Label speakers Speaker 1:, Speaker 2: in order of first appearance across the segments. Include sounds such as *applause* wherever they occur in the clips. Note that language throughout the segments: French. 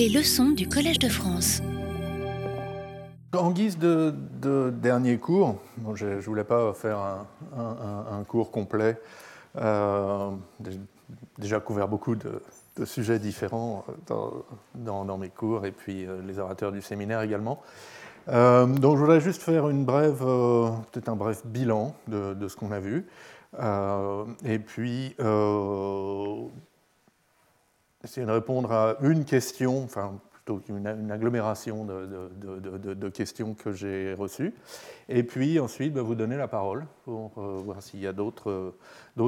Speaker 1: Les leçons du Collège de France.
Speaker 2: En guise de, dernier cours, je ne voulais pas faire un, cours complet. Euh, déjà couvert beaucoup de, sujets différents dans, mes cours et puis euh, les orateurs du séminaire également. Euh, donc je voudrais juste faire euh, un bref bilan de, ce qu'on a vu. et puis essayer de répondre à une question, enfin plutôt une, agglomération de, questions que j'ai reçues. Et puis ensuite, bah, vous donner la parole pour voir s'il y a d'autres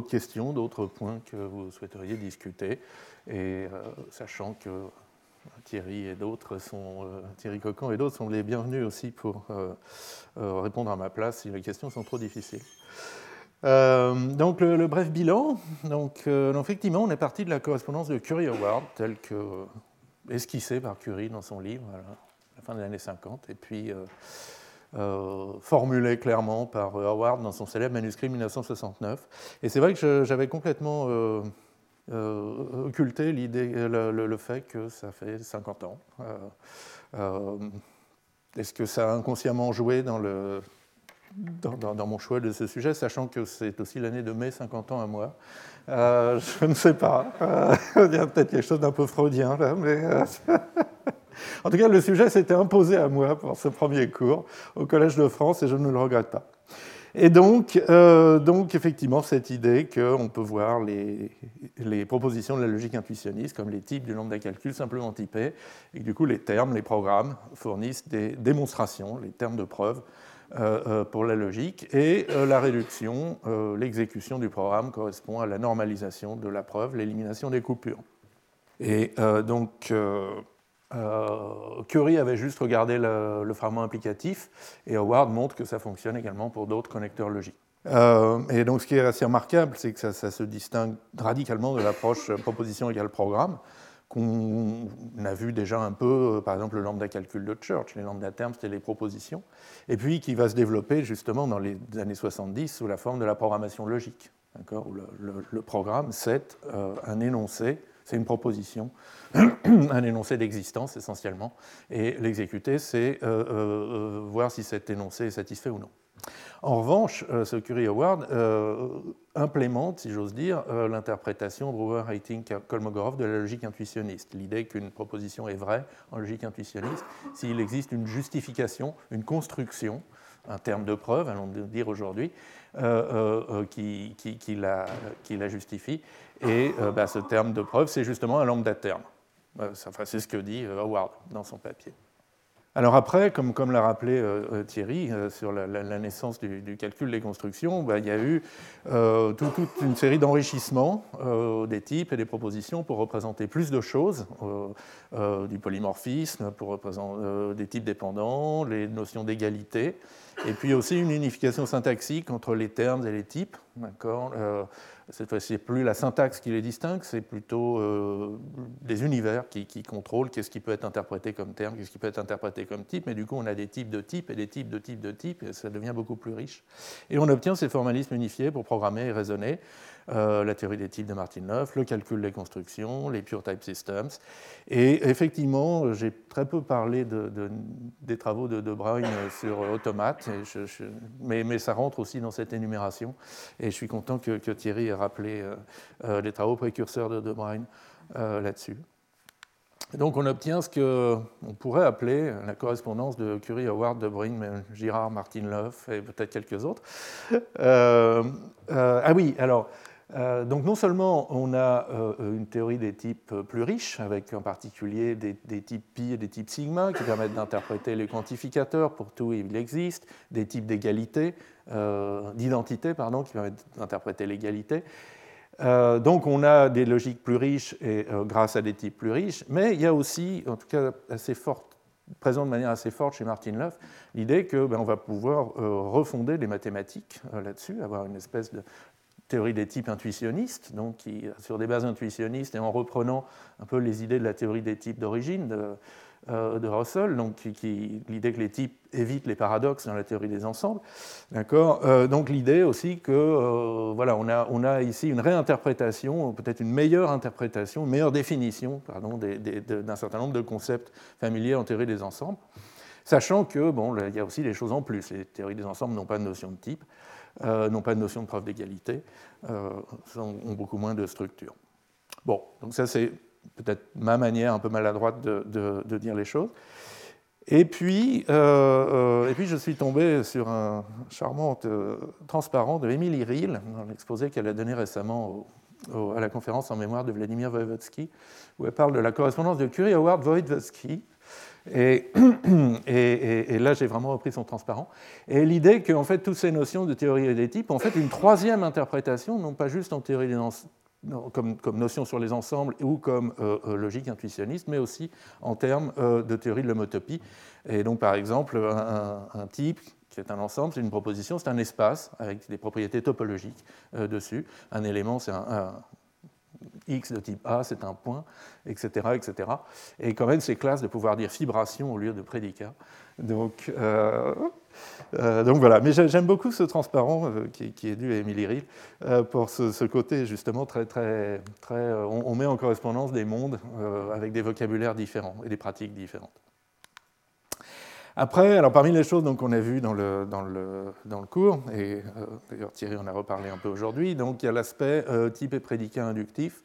Speaker 2: questions, d'autres points que vous souhaiteriez discuter. Et sachant que Thierry et d'autres sont, euh, Thierry Cocan et d'autres sont les bienvenus aussi pour euh, euh, répondre à ma place si les questions sont trop difficiles. Donc le, bref bilan, donc, effectivement on est parti de la correspondance de Curie Award telle que esquissée par Curie dans son livre à la fin des années 50 et puis formulée clairement par Howard dans son célèbre manuscrit 1969. Et c'est vrai que j'avais complètement euh, l'idée, le, fait que ça fait 50 ans. Euh, euh, est-ce que ça a inconsciemment joué dans, le, dans, mon choix de ce sujet, sachant que c'est aussi l'année de mes 50 ans à moi Je ne sais pas. *laughs* il y a peut-être quelque chose d'un peu freudien là, mais. *laughs* en tout cas, le sujet s'était imposé à moi pour ce premier cours au Collège de France et je ne le regrette pas. Et donc, euh, donc effectivement, cette idée qu'on peut voir les, propositions de la logique intuitionniste comme les types du nombre de calcul simplement typés, et que du coup les termes, les programmes fournissent des démonstrations, les termes de preuve euh, euh, pour la logique, et la réduction, l'exécution du programme correspond à la normalisation de la preuve, l'élimination des coupures. Et donc, euh, Curie avait juste regardé le, fragment implicatif et Howard montre que ça fonctionne également pour d'autres connecteurs logiques. Euh, et donc ce qui est assez remarquable, c'est que ça, se distingue radicalement de l'approche proposition égale programme qu'on a vu déjà un peu, euh, par exemple le lambda calcul de Church, les lambda termes c'était les propositions, et puis qui va se développer justement dans les années 70 sous la forme de la programmation logique, où le, programme c'est un énoncé c'est une proposition, *coughs* un énoncé d'existence essentiellement, et l'exécuter, c'est euh, euh, euh, voir si cet énoncé est satisfait ou non. En revanche, ce Curie Award implémente, si j'ose dire, l'interprétation Brewer, Hating, Kolmogorov de la logique intuitionniste. L'idée qu'une proposition est vraie en logique intuitionniste s'il existe une justification, une construction, un terme de preuve, allons dire aujourd'hui, qui, qui, la, justifie, et euh, bah, ce terme de preuve, c'est justement un lambda terme. Euh, c'est ce que dit euh, Howard dans son papier. Alors après, comme, l'a rappelé Thierry sur la, naissance du, calcul des constructions, bah, il y a eu toute une série d'enrichissements des types et des propositions pour représenter plus de choses, du polymorphisme, pour représenter des types dépendants, les notions d'égalité, et puis aussi une unification syntaxique entre les termes et les types. Cette fois-ci, plus la syntaxe qui les distingue, c'est plutôt euh, des univers qui, contrôlent qu'est-ce qui peut être interprété comme terme, qu'est-ce qui peut être interprété comme type. Mais du coup, on a des types de types et des types de types de types, et ça devient beaucoup plus riche. Et on obtient ces formalismes unifiés pour programmer et raisonner. Euh, la théorie des types de Martin Martin-Neuf, le calcul des constructions, les pure type systems. Et effectivement, j'ai très peu parlé des travaux de De Bruyne sur Automate, mais, ça rentre aussi dans cette énumération. Et je suis content que, Thierry ait rappelé euh, euh, les travaux précurseurs de De Bruyne là-dessus. Donc on obtient ce qu'on pourrait appeler la correspondance de Curie, Howard, De Bruyne, Girard, Martin Love et peut-être quelques autres. ah oui, alors donc non seulement on a euh, une théorie des types plus riche, avec en particulier des, types pi et des types sigma, qui permettent d'interpréter les quantificateurs pour tout il existe, des types d'égalité, euh, d'identité, pardon, qui permettent d'interpréter l'égalité. donc on a des logiques plus riches et grâce à des types plus riches, mais il y a aussi, en tout cas assez présent de manière assez forte chez Martin Löf, l'idée qu'on ben, va pouvoir refonder les mathématiques là-dessus, avoir une espèce de théorie des types intuitionnistes, donc sur des bases intuitionnistes et en reprenant un peu les idées de la théorie des types d'origine de, de Russell, donc l'idée que les types évitent les paradoxes dans la théorie des ensembles. D'accord donc l'idée aussi que voilà, on a, ici une réinterprétation, peut-être une meilleure interprétation, une meilleure définition d'un certain nombre de concepts familiers en théorie des ensembles. Sachant que, bon, il y a aussi des choses en plus. Les théories des ensembles n'ont pas de notion de type, euh, n'ont pas de notion de preuve d'égalité, euh, ont beaucoup moins de structure. Bon, donc ça c'est peut-être ma manière un peu maladroite de, dire les choses. Et puis, euh, et puis, je suis tombé sur un charmant transparent de Émilie Riel, dans l'exposé qu'elle a donné récemment à la conférence en mémoire de Vladimir Voevodsky, où elle parle de la correspondance de Curie Howard Voevodsky, *clears throat* et, là, j'ai vraiment repris son transparent. Et l'idée que, fait, toutes ces notions de théorie et des types ont en fait une troisième interprétation, non pas juste en théorie comme, comme, notion sur les ensembles ou comme euh, euh, logique intuitionniste, mais aussi en termes euh, de théorie de l'homotopie. Et donc, par exemple, un, type qui est un ensemble, c'est une proposition, c'est un espace avec des propriétés topologiques dessus. Un élément, c'est un, X de type A, c'est un point, etc., etc. Et quand même, ces classes de pouvoir dire fibration au lieu de prédicat. Donc, euh, euh, donc voilà. Mais j'aime beaucoup ce transparent euh, qui, est dû à Émilie Riel pour ce, côté justement très, très, très. On, met en correspondance des mondes avec des vocabulaires différents et des pratiques différentes. Après, alors parmi les choses qu'on a vues dans le, dans le, dans le cours, et d'ailleurs Thierry en a reparlé un peu aujourd'hui, donc il y a l'aspect type et prédicat inductif.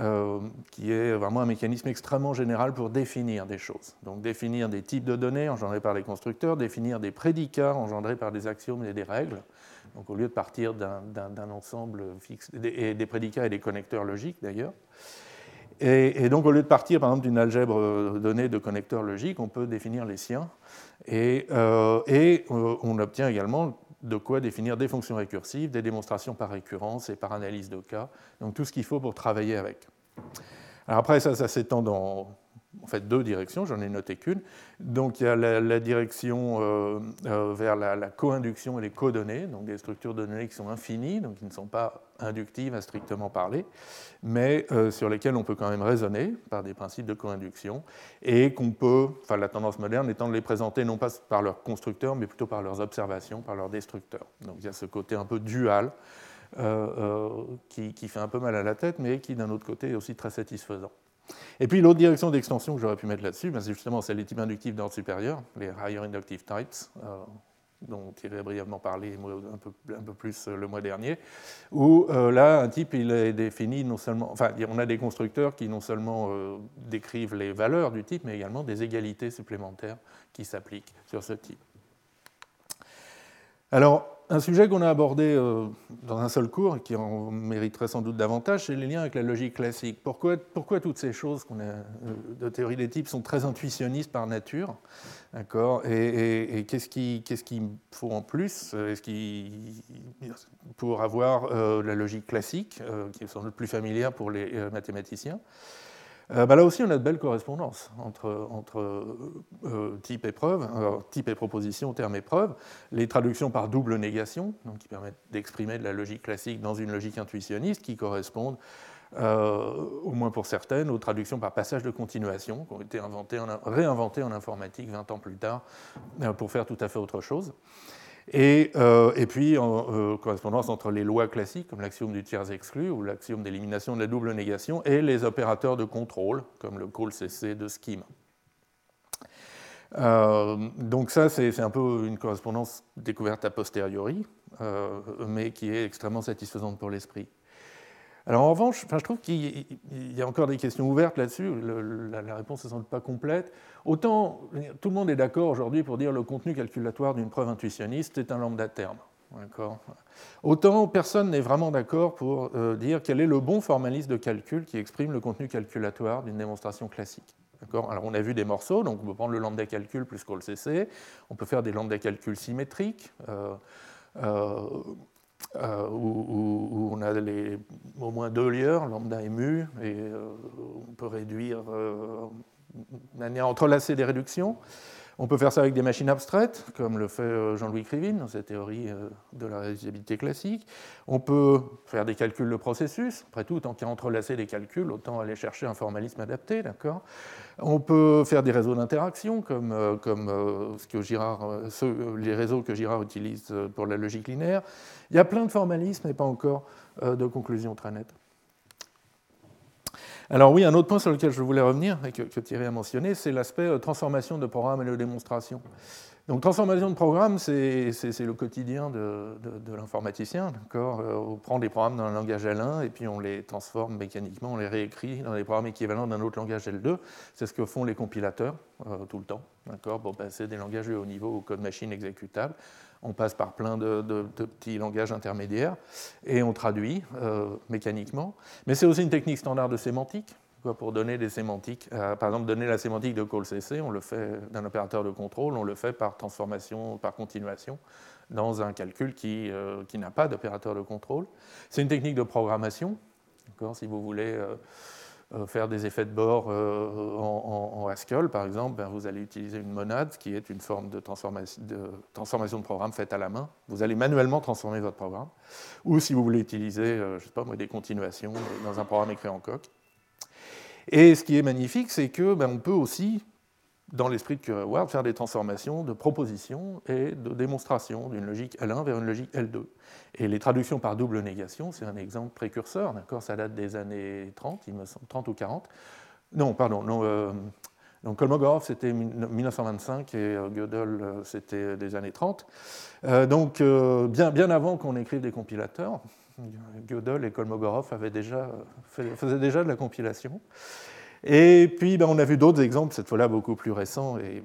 Speaker 2: Euh, qui est vraiment un mécanisme extrêmement général pour définir des choses. Donc définir des types de données engendrés par les constructeurs, définir des prédicats engendrés par des axiomes et des règles. Donc au lieu de partir d'un ensemble fixe, des prédicats et des connecteurs logiques d'ailleurs. Et, donc au lieu de partir par exemple d'une algèbre donnée de connecteurs logiques, on peut définir les siens. Et, euh, euh, on obtient également de quoi définir des fonctions récursives, des démonstrations par récurrence et par analyse de cas, donc tout ce qu'il faut pour travailler avec. Alors après, ça, ça s'étend dans en fait deux directions, j'en ai noté qu'une. Donc il y a la, direction euh, euh, vers la, co-induction et les codonnées, donc des structures de données qui sont infinies, donc qui ne sont pas inductives à strictement parler, mais euh, sur lesquelles on peut quand même raisonner par des principes de co-induction, et qu'on peut, enfin la tendance moderne étant de les présenter non pas par leurs constructeurs, mais plutôt par leurs observations, par leurs destructeurs. Donc il y a ce côté un peu dual. qui, qui fait un peu mal à la tête, mais qui d'un autre côté est aussi très satisfaisant. Et puis l'autre direction d'extension que j'aurais pu mettre là-dessus, ben, c'est justement c'est les types inductifs d'ordre supérieur, les higher inductive types, euh, dont Thierry a brièvement parlé un peu, un peu plus euh, le mois dernier, où euh, là, un type, il est défini non seulement, enfin, on a des constructeurs qui non seulement décrivent les valeurs du type, mais également des égalités supplémentaires qui s'appliquent sur ce type. Alors, un sujet qu'on a abordé euh, dans un seul cours et qui en mériterait sans doute davantage, c'est les liens avec la logique classique. Pourquoi, toutes ces choses euh, de théorie des types sont très intuitionnistes par nature Et, qu'est-ce qu'il faut en plus? Pour avoir euh, la logique classique, qui est sans doute plus familière pour les mathématiciens? Euh, bah là aussi, on a de belles correspondances entre, entre euh, type et preuve, type et proposition, terme et preuve, les traductions par double négation, donc qui permettent d'exprimer de la logique classique dans une logique intuitionniste, qui correspondent, euh, au moins pour certaines, aux traductions par passage de continuation, qui ont été réinventées en informatique 20 ans plus tard pour faire tout à fait autre chose. Et, euh, et, puis, en euh, correspondance entre les lois classiques, comme l'axiome du tiers exclu ou l'axiome d'élimination de la double négation, et les opérateurs de contrôle, comme le call CC de scheme. Euh, donc ça, c'est un peu une correspondance découverte a posteriori, mais qui est extrêmement satisfaisante pour l'esprit. Alors en revanche, je trouve qu'il y a encore des questions ouvertes là-dessus, la, réponse sans doute pas complète. Autant tout le monde est d'accord aujourd'hui pour dire le contenu calculatoire d'une preuve intuitionniste est un lambda terme. Autant personne n'est vraiment d'accord pour euh, dire quel est le bon formalisme de calcul qui exprime le contenu calculatoire d'une démonstration classique. Alors on a vu des morceaux, donc on peut prendre le lambda calcul plus call CC, on peut faire des lambda calculs symétriques. Euh, euh, euh, où, on a les, au moins deux lieurs, lambda et mu, et euh, on peut réduire, euh, manière entrelacer des réductions. On peut faire ça avec des machines abstraites, comme le fait euh, Jean-Louis Krivine dans sa théorie euh, de la réalisabilité classique. On peut faire des calculs de processus. Après tout, tant qu'à entrelacer des calculs, autant aller chercher un formalisme adapté, d'accord? On peut faire des réseaux d'interaction, comme, euh, les réseaux que Girard utilise pour la logique linéaire. Il y a plein de formalismes et pas encore de conclusions très nettes. Alors oui, un autre point sur lequel je voulais revenir, et que, Thierry a mentionné, c'est l'aspect euh, transformation de programme et de démonstration. Donc transformation de programme, c'est le quotidien de, l'informaticien. Euh, on prend des programmes dans un langage L1 et puis on les transforme mécaniquement, on les réécrit dans des programmes équivalents d'un autre langage L2. C'est ce que font les compilateurs euh, tout le temps, pour passer des langages de haut niveau au code machine exécutable on passe par plein de, petits langages intermédiaires et on traduit euh, mécaniquement. Mais c'est aussi une technique standard de sémantique. pour donner des sémantiques, euh, par exemple, donner la sémantique de call CC, on le fait d'un opérateur de contrôle, on le fait par transformation, par continuation, dans un calcul qui, euh, qui n'a pas d'opérateur de contrôle. C'est une technique de programmation. Si vous voulez faire des effets de bord euh, en, Haskell, par exemple, ben, vous allez utiliser une monade, qui est une forme de transformation, de programme faite à la main. Vous allez manuellement transformer votre programme. Ou si vous voulez utiliser, euh, je sais pas des continuations dans un programme écrit en coq. Et ce qui est magnifique, c'est que ben, on peut aussi dans l'esprit de Word, faire des transformations de proposition et de démonstration d'une logique L1 vers une logique L2. Et les traductions par double négation, c'est un exemple précurseur, d'accord Ça date des années 30, il me semble, 30 ou 40. Non, pardon, non, euh, donc Kolmogorov, c'était 1925 et euh, Gödel, euh, c'était des années 30. donc bien, bien avant qu'on écrive des compilateurs, Gödel et Kolmogorov avaient déjà, faisaient déjà de la compilation. Et puis, ben, on a vu d'autres exemples, cette fois-là beaucoup plus récents et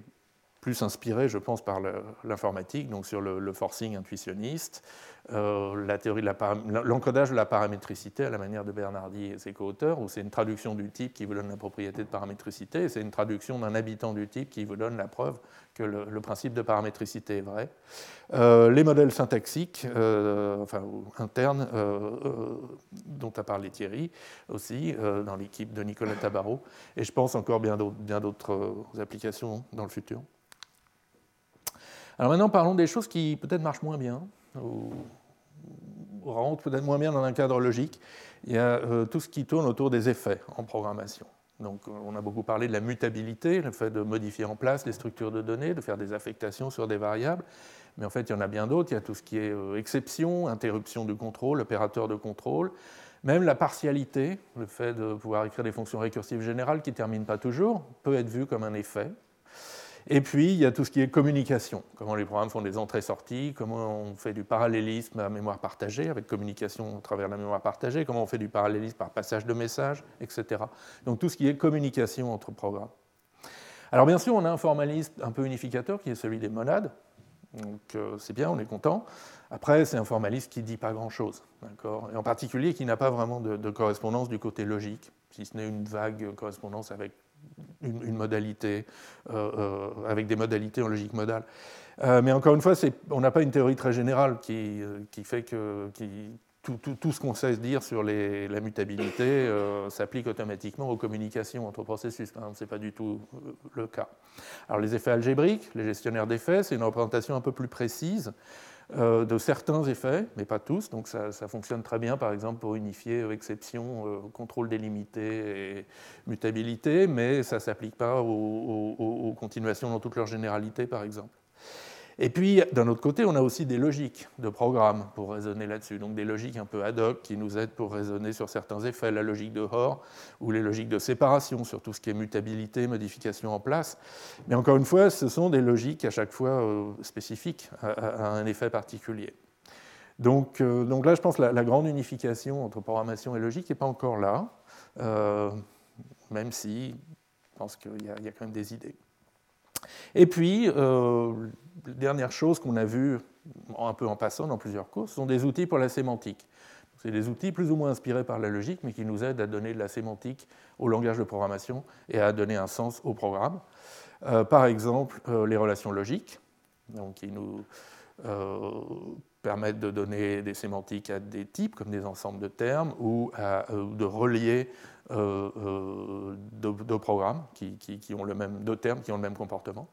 Speaker 2: plus inspirés, je pense, par l'informatique, donc sur le, forcing intuitionniste, euh, la de l'encodage de la paramétricité à la manière de Bernardi et ses co-auteurs, où c'est une traduction du type qui vous donne la propriété de paramétricité, et c'est une traduction d'un habitant du type qui vous donne la preuve que le, principe de paramétricité est vrai. Euh, les modèles syntaxiques, euh, enfin internes, dont a parlé Thierry aussi, dans l'équipe de Nicolas Tabarot, et je pense encore bien d'autres applications dans le futur. Alors maintenant, parlons des choses qui peut-être marchent moins bien, ou rentrent peut-être moins bien dans un cadre logique. Il y a euh, tout ce qui tourne autour des effets en programmation. Donc, on a beaucoup parlé de la mutabilité, le fait de modifier en place les structures de données, de faire des affectations sur des variables. Mais en fait, il y en a bien d'autres. Il y a tout ce qui est euh, exception, interruption du contrôle, opérateur de contrôle. Même la partialité, le fait de pouvoir écrire des fonctions récursives générales qui ne terminent pas toujours, peut être vu comme un effet. Et puis, il y a tout ce qui est communication, comment les programmes font des entrées-sorties, comment on fait du parallélisme à mémoire partagée, avec communication à travers la mémoire partagée, comment on fait du parallélisme par passage de messages, etc. Donc tout ce qui est communication entre programmes. Alors bien sûr, on a un formalisme un peu unificateur qui est celui des monades. Donc euh, c'est bien, on est content. Après, c'est un formalisme qui ne dit pas grand-chose, et en particulier qui n'a pas vraiment de correspondance du côté logique, si ce n'est une vague correspondance avec une, modalité, euh, euh, avec des modalités en logique modale. Euh, mais encore une fois, on n'a pas une théorie très générale qui, fait que tout, ce qu'on sait dire sur la mutabilité s'applique automatiquement aux communications entre processus. Ce n'est pas du tout le cas. Alors les effets algébriques, les gestionnaires d'effets, c'est une représentation un peu plus précise euh, de certains effets, mais pas tous. Donc ça, fonctionne très bien, par exemple, pour unifier euh, exception, euh, contrôle délimité et mutabilité, mais ça ne s'applique pas aux, continuations dans toute leur généralité, par exemple. Et puis, d'un autre côté, on a aussi des logiques de programme pour raisonner là-dessus. Donc des logiques un peu ad hoc qui nous aident pour raisonner sur certains effets, la logique de Hoare ou les logiques de séparation sur tout ce qui est mutabilité, modification en place. Mais encore une fois, ce sont des logiques à chaque fois euh, spécifiques à, un effet particulier. Donc, euh, donc, là, je pense que la, grande unification entre programmation et logique n'est pas encore là, euh, même si je pense qu'il y, y, a quand même des idées. Et puis, dernière chose qu'on a vue un peu en passant dans plusieurs cours, ce sont des outils pour la sémantique. C'est des outils plus ou moins inspirés par la logique, mais qui nous aident à donner de la sémantique au langage de programmation et à donner un sens au programme. Euh, par exemple, euh, les relations logiques, donc, qui nous euh, permettent de donner des sémantiques à des types, comme des ensembles de termes, ou de relier deux, programmes qui, ont le même, deux termes qui ont le même comportement.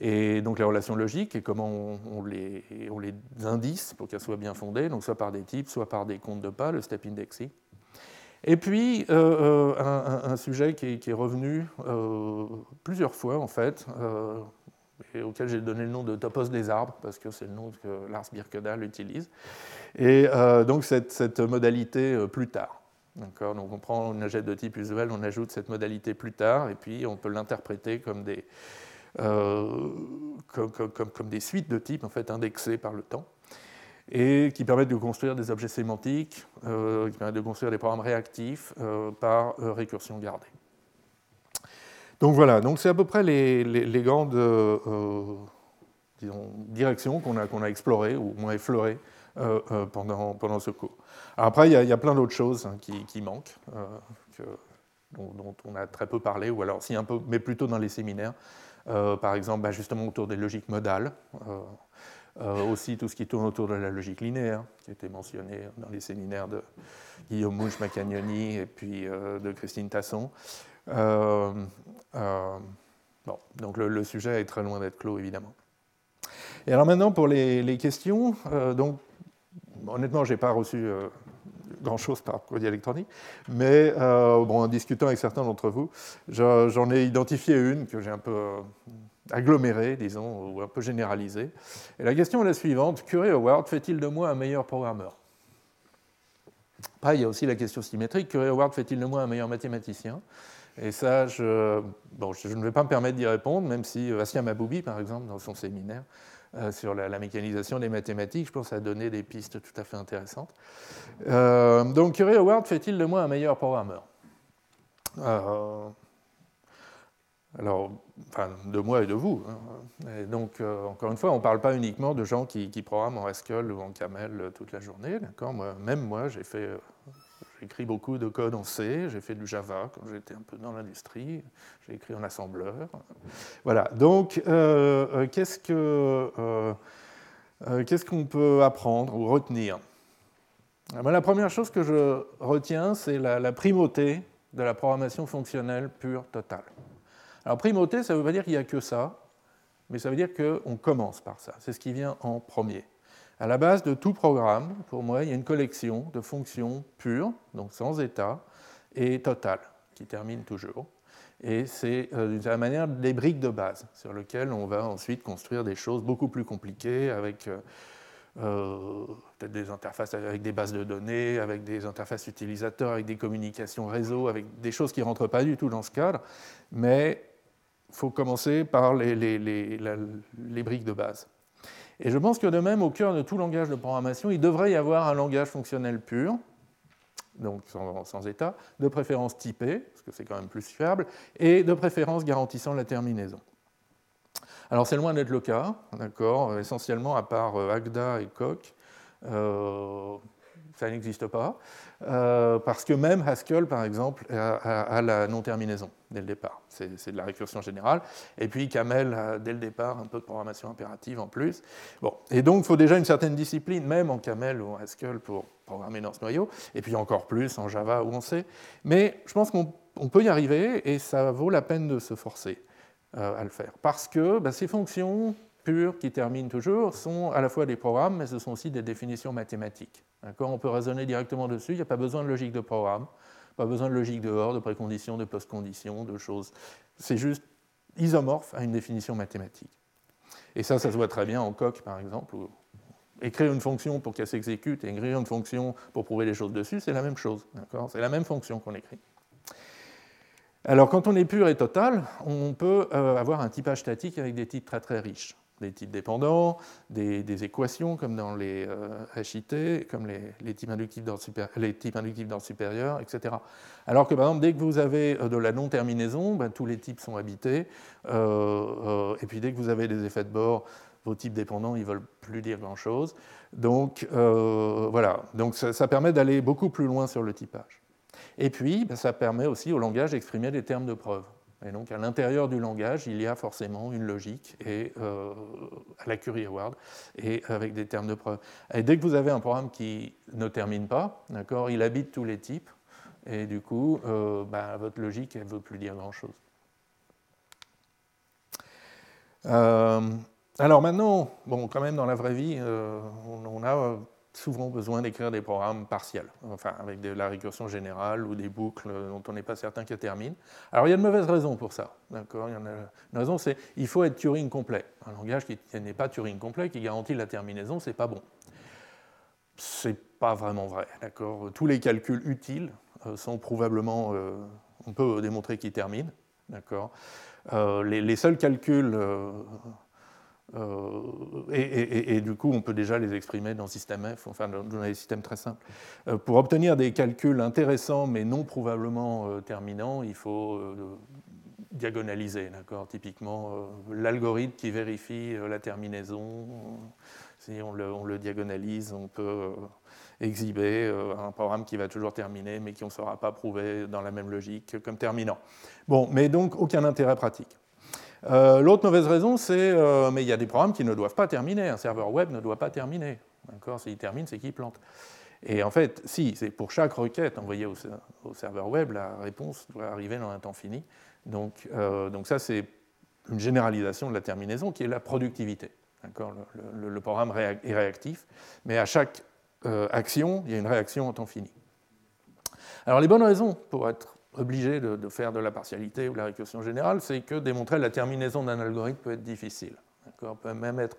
Speaker 2: Et donc les relations logiques et comment on, les, on les, indice pour qu'elles soient bien fondées, donc soit par des types, soit par des comptes de pas, le step indexing. Et puis euh, euh, un, sujet qui est, revenu euh, plusieurs fois en fait, et auquel j'ai donné le nom de topos des arbres, parce que c'est le nom que Lars Birkedal utilise. Et donc cette, cette modalité plus tard. Donc on prend une agette de type usuel, on ajoute cette modalité plus tard, et puis on peut l'interpréter comme des, euh, comme, des suites de types en fait, indexées par le temps et qui permettent de construire des objets sémantiques, euh, qui permettent de construire des programmes réactifs euh, par récursion gardée. Donc voilà, donc c'est à peu près les, les, grandes directions qu'on a, qu'on a explorées ou moins effleurées pendant ce cours. Après, il y, a, plein d'autres choses hein, qui, manquent, que, dont, on a très peu parlé, ou alors si un peu, mais plutôt dans les séminaires. Euh, par exemple bah, justement autour des logiques modales, euh, euh, aussi tout ce qui tourne autour de la logique linéaire, qui a été mentionné dans les séminaires de Guillaume Mouche Macagnoni et puis de Christine Tasson. bon, donc le, sujet est très loin d'être clos, évidemment. Et alors maintenant, pour les, les questions, donc, honnêtement, je n'ai pas reçu grand-chose par courrier électronique, mais euh, bon, en discutant avec certains d'entre vous, j'en ai identifié une que j'ai un peu euh, agglomérée, disons, ou un peu généralisée. Et la question est la suivante, Curie Howard fait-il de moi un meilleur programmeur? Après, il y a aussi la question symétrique, Curie Howard fait-il de moi un meilleur mathématicien? Et ça, je, bon, je, ne vais pas me permettre d'y répondre, même si euh, Assia Maboubi, par exemple, dans son séminaire, euh, sur la, mécanisation des mathématiques, je pense, a donné des pistes tout à fait intéressantes. Euh, donc, Curie Howard fait-il de moi un meilleur programmeur? Euh, alors, enfin, de moi et de vous. Hein. Donc, encore une fois, on ne parle pas uniquement de gens qui, programment en Haskell ou en Camel toute la journée. D'accord? Même moi, j'ai fait j'ai écrit beaucoup de code en C, j'ai fait du Java quand j'étais un peu dans l'industrie, j'ai écrit en assembleur. Voilà, donc euh, euh, euh, qu'est-ce qu'on peut apprendre ou retenir? Ah ben, La première chose que je retiens, c'est la, primauté de la programmation fonctionnelle pure totale. Alors primauté, ça ne veut pas dire qu'il n'y a que ça, mais ça veut dire qu'on commence par ça. C'est ce qui vient en premier. À la base de tout programme, pour moi, il y a une collection de fonctions pures, donc sans état, et totales, qui terminent toujours. Et c'est euh, d'une certaine manière des briques de base sur lesquelles on va ensuite construire des choses beaucoup plus compliquées avec euh, euh, des interfaces avec des bases de données, avec des interfaces utilisateurs, avec des communications réseau, avec des choses qui ne rentrent pas du tout dans ce cadre. Mais il faut commencer par les briques de base. Et je pense que de même, au cœur de tout langage de programmation, il devrait y avoir un langage fonctionnel pur, donc sans, état, de préférence typé, parce que c'est quand même plus fiable, et de préférence garantissant la terminaison. Alors c'est loin d'être le cas, d'accord, essentiellement à part euh, Agda et Coq, ça n'existe pas. Euh, parce que même Haskell, par exemple, a, la non-terminaison dès le départ. C'est de la récursion générale. Et puis Camel a dès le départ un peu de programmation impérative en plus. Bon. Et donc il faut déjà une certaine discipline, même en Camel ou en Haskell, pour programmer dans ce noyau, et puis encore plus en Java ou en C. Mais je pense qu'on peut y arriver et ça vaut la peine de se forcer euh, à le faire. Parce que bah, ces fonctions pures qui terminent toujours sont à la fois des programmes, mais ce sont aussi des définitions mathématiques. On peut raisonner directement dessus, il n'y a pas besoin de logique de programme, pas besoin de logique de or, de précondition, de postcondition, de choses. C'est juste isomorphe à une définition mathématique. Et ça, ça se voit très bien en coq, par exemple, où écrire une fonction pour qu'elle s'exécute et écrire une fonction pour prouver les choses dessus, c'est la même chose. C'est la même fonction qu'on écrit. Alors, quand on est pur et total, on peut euh, avoir un typage statique avec des types très très riches des types dépendants, des, équations comme dans les HIT, euh, comme les, types inductifs d'ordre supérieur, etc. Alors que par exemple, dès que vous avez euh, de la non-terminaison, ben, tous les types sont habités, euh, et puis dès que vous avez des effets de bord, vos types dépendants, ils ne veulent plus dire grand-chose. Donc voilà, Donc, ça, permet d'aller beaucoup plus loin sur le typage. Et puis, ben, ça permet aussi au langage d'exprimer des termes de preuve. Et donc à l'intérieur du langage, il y a forcément une logique et, euh, à la Curie Award et avec des termes de preuve. Et dès que vous avez un programme qui ne termine pas, il habite tous les types et du coup, euh, bah, votre logique, elle ne veut plus dire grand-chose. alors maintenant, bon, quand même dans la vraie vie, on, a souvent besoin d'écrire des programmes partiels, enfin avec de la récursion générale ou des boucles dont on n'est pas certain qu'elles terminent. Alors il y a de mauvaises raisons pour ça, d'accord? Une raison, c'est qu'il faut être Turing complet. Un langage qui n'est pas Turing complet, qui garantit la terminaison, c'est pas bon. C'est pas vraiment vrai, d'accord? Tous les calculs utiles euh, sont probablement, euh, on peut démontrer qu'ils terminent, d'accord? Euh, les, seuls calculs et, du coup, on peut déjà les exprimer dans système F, enfin dans des systèmes très simples. Euh, pour obtenir des calculs intéressants mais non probablement euh, terminants, il faut diagonaliser, d'accord? Typiquement, l'algorithme qui vérifie la terminaison, si on le, on le diagonalise, on peut exhiber un programme qui va toujours terminer mais qui ne sera pas prouvé dans la même logique comme terminant. Bon, mais donc aucun intérêt pratique. Euh, l'autre mauvaise raison, c'est euh, mais il y a des programmes qui ne doivent pas terminer. Un serveur web ne doit pas terminer. S'il termine, c'est qu'il plante. Et en fait, si, c'est pour chaque requête envoyée au, serveur web, la réponse doit arriver dans un temps fini. Donc, euh, donc ça, c'est une généralisation de la terminaison qui est la productivité. Le, le, programme est réactif, mais à chaque action, il y a une réaction en temps fini. Alors les bonnes raisons pour être obligé de, faire de la partialité ou de la récursion générale, c'est que démontrer la terminaison d'un algorithme peut être difficile. peut même être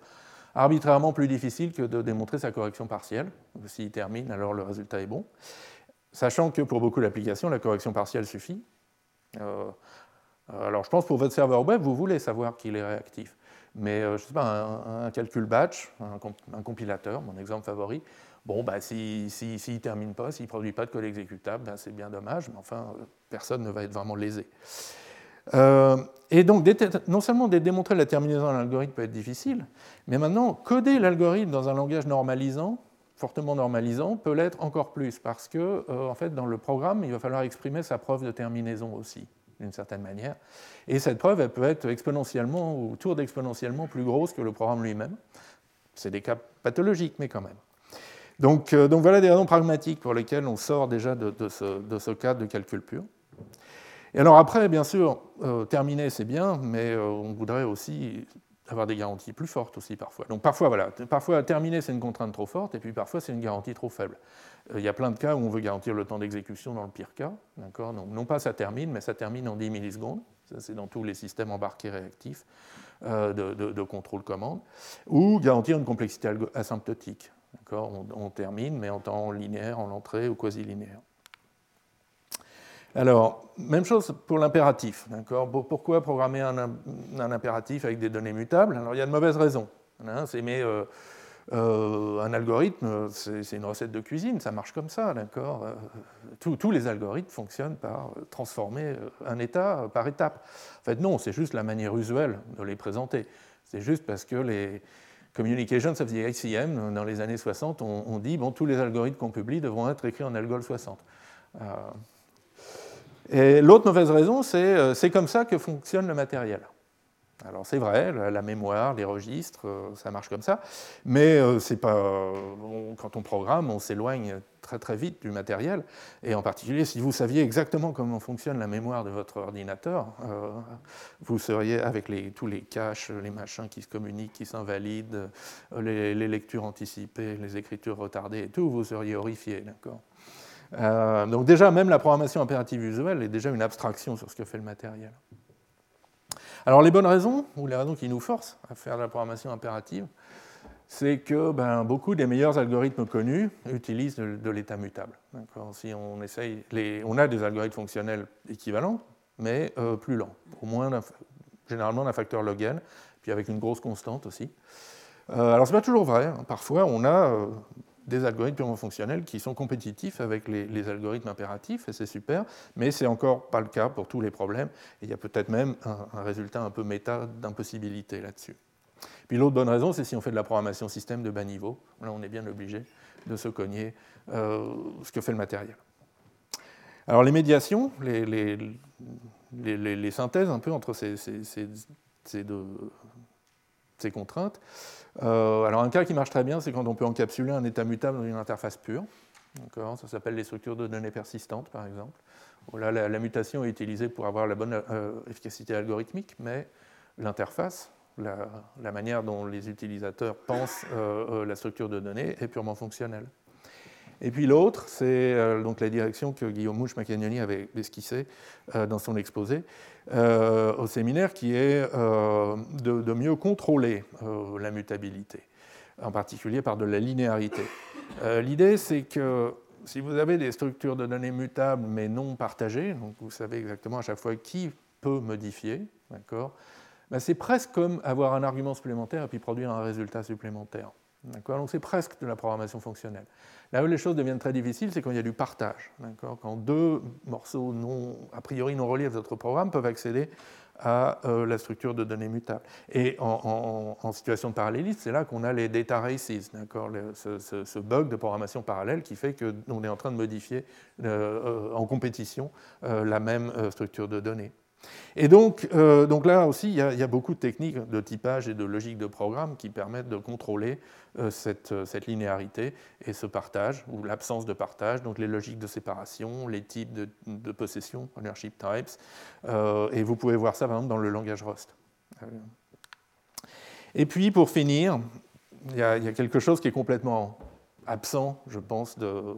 Speaker 2: arbitrairement plus difficile que de démontrer sa correction partielle. S'il termine, alors le résultat est bon. Sachant que pour beaucoup d'applications, la correction partielle suffit. Euh, alors je pense pour votre serveur web, vous voulez savoir qu'il est réactif. Mais euh, je sais pas, un, calcul batch, un, compilateur, mon exemple favori, Bon, bah, s'il si, si, ne termine pas, s'il ne produit pas de code exécutable, ben, c'est bien dommage, mais enfin, euh, personne ne va être vraiment lésé. Euh, et donc, non seulement démontrer la terminaison d'un algorithme peut être difficile, mais maintenant, coder l'algorithme dans un langage normalisant, fortement normalisant, peut l'être encore plus, parce que, euh, en fait, dans le programme, il va falloir exprimer sa preuve de terminaison aussi, d'une certaine manière. Et cette preuve, elle peut être exponentiellement ou autour d'exponentiellement plus grosse que le programme lui-même. C'est des cas pathologiques, mais quand même. Euh, donc, voilà des raisons pragmatiques pour lesquelles on sort déjà de, ce, cadre de calcul pur. Et alors après, bien sûr, euh, terminer c'est bien, mais euh, on voudrait aussi avoir des garanties plus fortes aussi parfois. Donc parfois, voilà, parfois terminer c'est une contrainte trop forte, et puis parfois c'est une garantie trop faible. il y a plein de cas où on veut garantir le temps d'exécution dans le pire cas, Donc non pas ça termine, mais ça termine en 10 millisecondes. Ça c'est dans tous les systèmes embarqués réactifs de, de contrôle commande, ou garantir une complexité asymptotique. On, termine, mais en temps linéaire, en entrée ou quasi-linéaire. Alors, même chose pour l'impératif. Pourquoi programmer un, impératif avec des données mutables? Alors, il y a de mauvaises raisons. Hein, mais euh, euh, un algorithme, c'est une recette de cuisine, ça marche comme ça, d'accord? Euh, tous, les algorithmes fonctionnent par transformer un état par étape. En fait, non, c'est juste la manière usuelle de les présenter. C'est juste parce que les, Communications of the ICM, dans les années 60, on, dit bon, tous les algorithmes qu'on publie devront être écrits en Algol 60. Euh, et l'autre mauvaise raison, euh, c'est comme ça que fonctionne le matériel. Alors c'est vrai, la, mémoire, les registres, euh, ça marche comme ça, mais c'est pas, quand on programme, on s'éloigne très très vite du matériel, et en particulier si vous saviez exactement comment fonctionne la mémoire de votre ordinateur, euh, vous seriez avec tous les caches, les machins qui se communiquent, qui s'invalident, les, les, lectures anticipées, les écritures retardées et tout, vous seriez horrifié, d'accord donc déjà, même la programmation impérative usuelle est déjà une abstraction sur ce que fait le matériel. Alors les bonnes raisons, ou les raisons qui nous forcent à faire de la programmation impérative, c'est que ben, beaucoup des meilleurs algorithmes connus utilisent de, l'état mutable. Si on, essaye, on a des algorithmes fonctionnels équivalents, mais euh, plus lents, au moins généralement d'un facteur log n, puis avec une grosse constante aussi. Euh, alors ce n'est pas toujours vrai, hein. parfois on a euh, des algorithmes purement fonctionnels qui sont compétitifs avec les, algorithmes impératifs, et c'est super, mais c'est encore pas le cas pour tous les problèmes, et il y a peut-être même un, résultat un peu méta d'impossibilité là-dessus. Puis l'autre bonne raison, c'est si on fait de la programmation système de bas niveau, là on est bien obligé de se cogner euh, ce que fait le matériel. Alors les médiations, les, synthèses un peu entre ces contraintes, euh, alors un cas qui marche très bien, c'est quand on peut encapsuler un état mutable dans une interface pure. Ça s'appelle les structures de données persistantes, par exemple. Là, la, mutation est utilisée pour avoir la bonne euh, efficacité algorithmique, mais l'interface, la, manière dont les utilisateurs pensent la structure de données est purement fonctionnelle. Et puis l'autre, c'est donc la direction que Guillaume mouche macagnoni avait esquissée dans son exposé au séminaire, qui est de, mieux contrôler la mutabilité, en particulier par de la linéarité. L'idée, c'est que si vous avez des structures de données mutables mais non partagées, donc vous savez exactement à chaque fois qui peut modifier, d'accord, ben c'est presque comme avoir un argument supplémentaire et puis produire un résultat supplémentaire. Donc c'est presque de la programmation fonctionnelle. Là où les choses deviennent très difficiles, c'est quand il y a du partage. Quand deux morceaux a priori non reliés à votre programme peuvent accéder à euh, la structure de données mutables. Et en, situation de parallélisme, c'est là qu'on a les data races, ce, ce, bug de programmation parallèle qui fait qu'on est en train de modifier euh, euh, en compétition la même structure de données. Et donc, donc là aussi, il y, a, beaucoup de techniques de typage et de logique de programme qui permettent de contrôler cette, cette, linéarité et ce partage, ou l'absence de partage, donc les logiques de séparation, les types de, possession, ownership types, et vous pouvez voir ça par exemple dans le langage Rust. Et puis, pour finir, il y a quelque chose qui est complètement absent, je pense, de,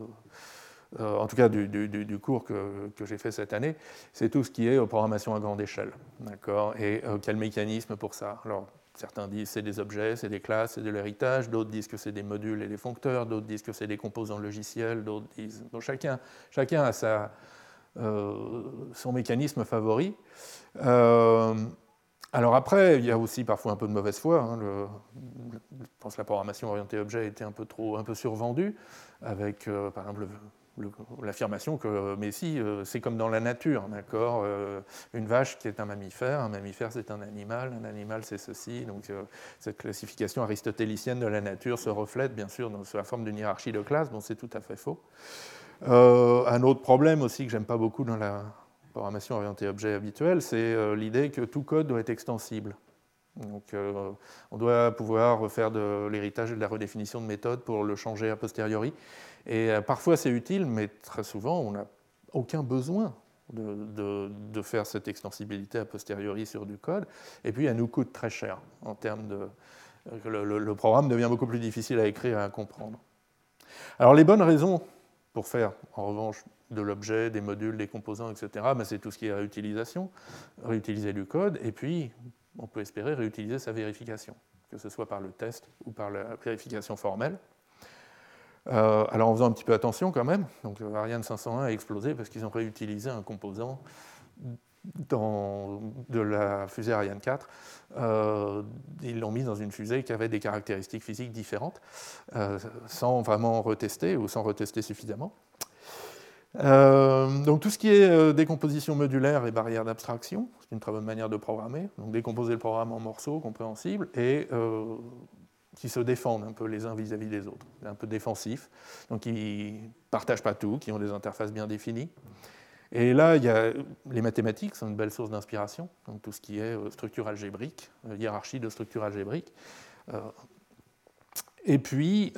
Speaker 2: euh, en tout cas du, cours que, j'ai fait cette année, c'est tout ce qui est programmation à grande échelle. D'accord Et euh, quel mécanisme pour ça? Alors, certains disent c'est des objets, c'est des classes, c'est de l'héritage, d'autres disent que c'est des modules et des foncteurs, d'autres disent que c'est des composants logiciels, d'autres disent. Donc, chacun, chacun a sa, euh, son mécanisme favori. alors après, il y a aussi parfois un peu de mauvaise foi. Hein, je pense que la programmation orientée objet a été un peu trop, un peu survendue, avec par exemple l'affirmation que, mais si, euh, c'est comme dans la nature, d'accord euh, Une vache qui est un mammifère, un mammifère c'est un animal, un animal c'est ceci. Donc euh, cette classification aristotélicienne de la nature se reflète bien sûr dans, la forme d'une hiérarchie de classes, bon c'est tout à fait faux. un autre problème aussi que j'aime pas beaucoup dans la programmation orientée objet habituelle, c'est l'idée que tout code doit être extensible. Donc, on doit pouvoir faire de l'héritage et de la redéfinition de méthode pour le changer a posteriori. Et euh, parfois c'est utile, mais très souvent on n'a aucun besoin de, faire cette extensibilité a posteriori sur du code. Et puis elle nous coûte très cher en termes de. Le, programme devient beaucoup plus difficile à écrire et à comprendre. Alors les bonnes raisons pour faire, en revanche, de l'objet, des modules, des composants, etc., ben, c'est tout ce qui est réutilisation, réutiliser du code, et puis on peut espérer réutiliser sa vérification, que ce soit par le test ou par la vérification formelle. Euh, alors en faisant un petit peu attention quand même, donc Ariane 501 a explosé parce qu'ils ont réutilisé un composant de la fusée Ariane 4. Euh, ils l'ont mis dans une fusée qui avait des caractéristiques physiques différentes, euh, sans vraiment retester ou sans retester suffisamment. donc tout ce qui est décomposition modulaire et barrière d'abstraction, c'est une très bonne manière de programmer. Donc décomposer le programme en morceaux compréhensibles et qui se défendent un peu les uns vis-à-vis des autres, un peu défensifs, donc qui ne partagent pas tout, qui ont des interfaces bien définies. Et là, il y a les mathématiques, sont une belle source d'inspiration, donc tout ce qui est euh, structure algébrique, euh, hiérarchie de structure algébrique. Euh, et puis,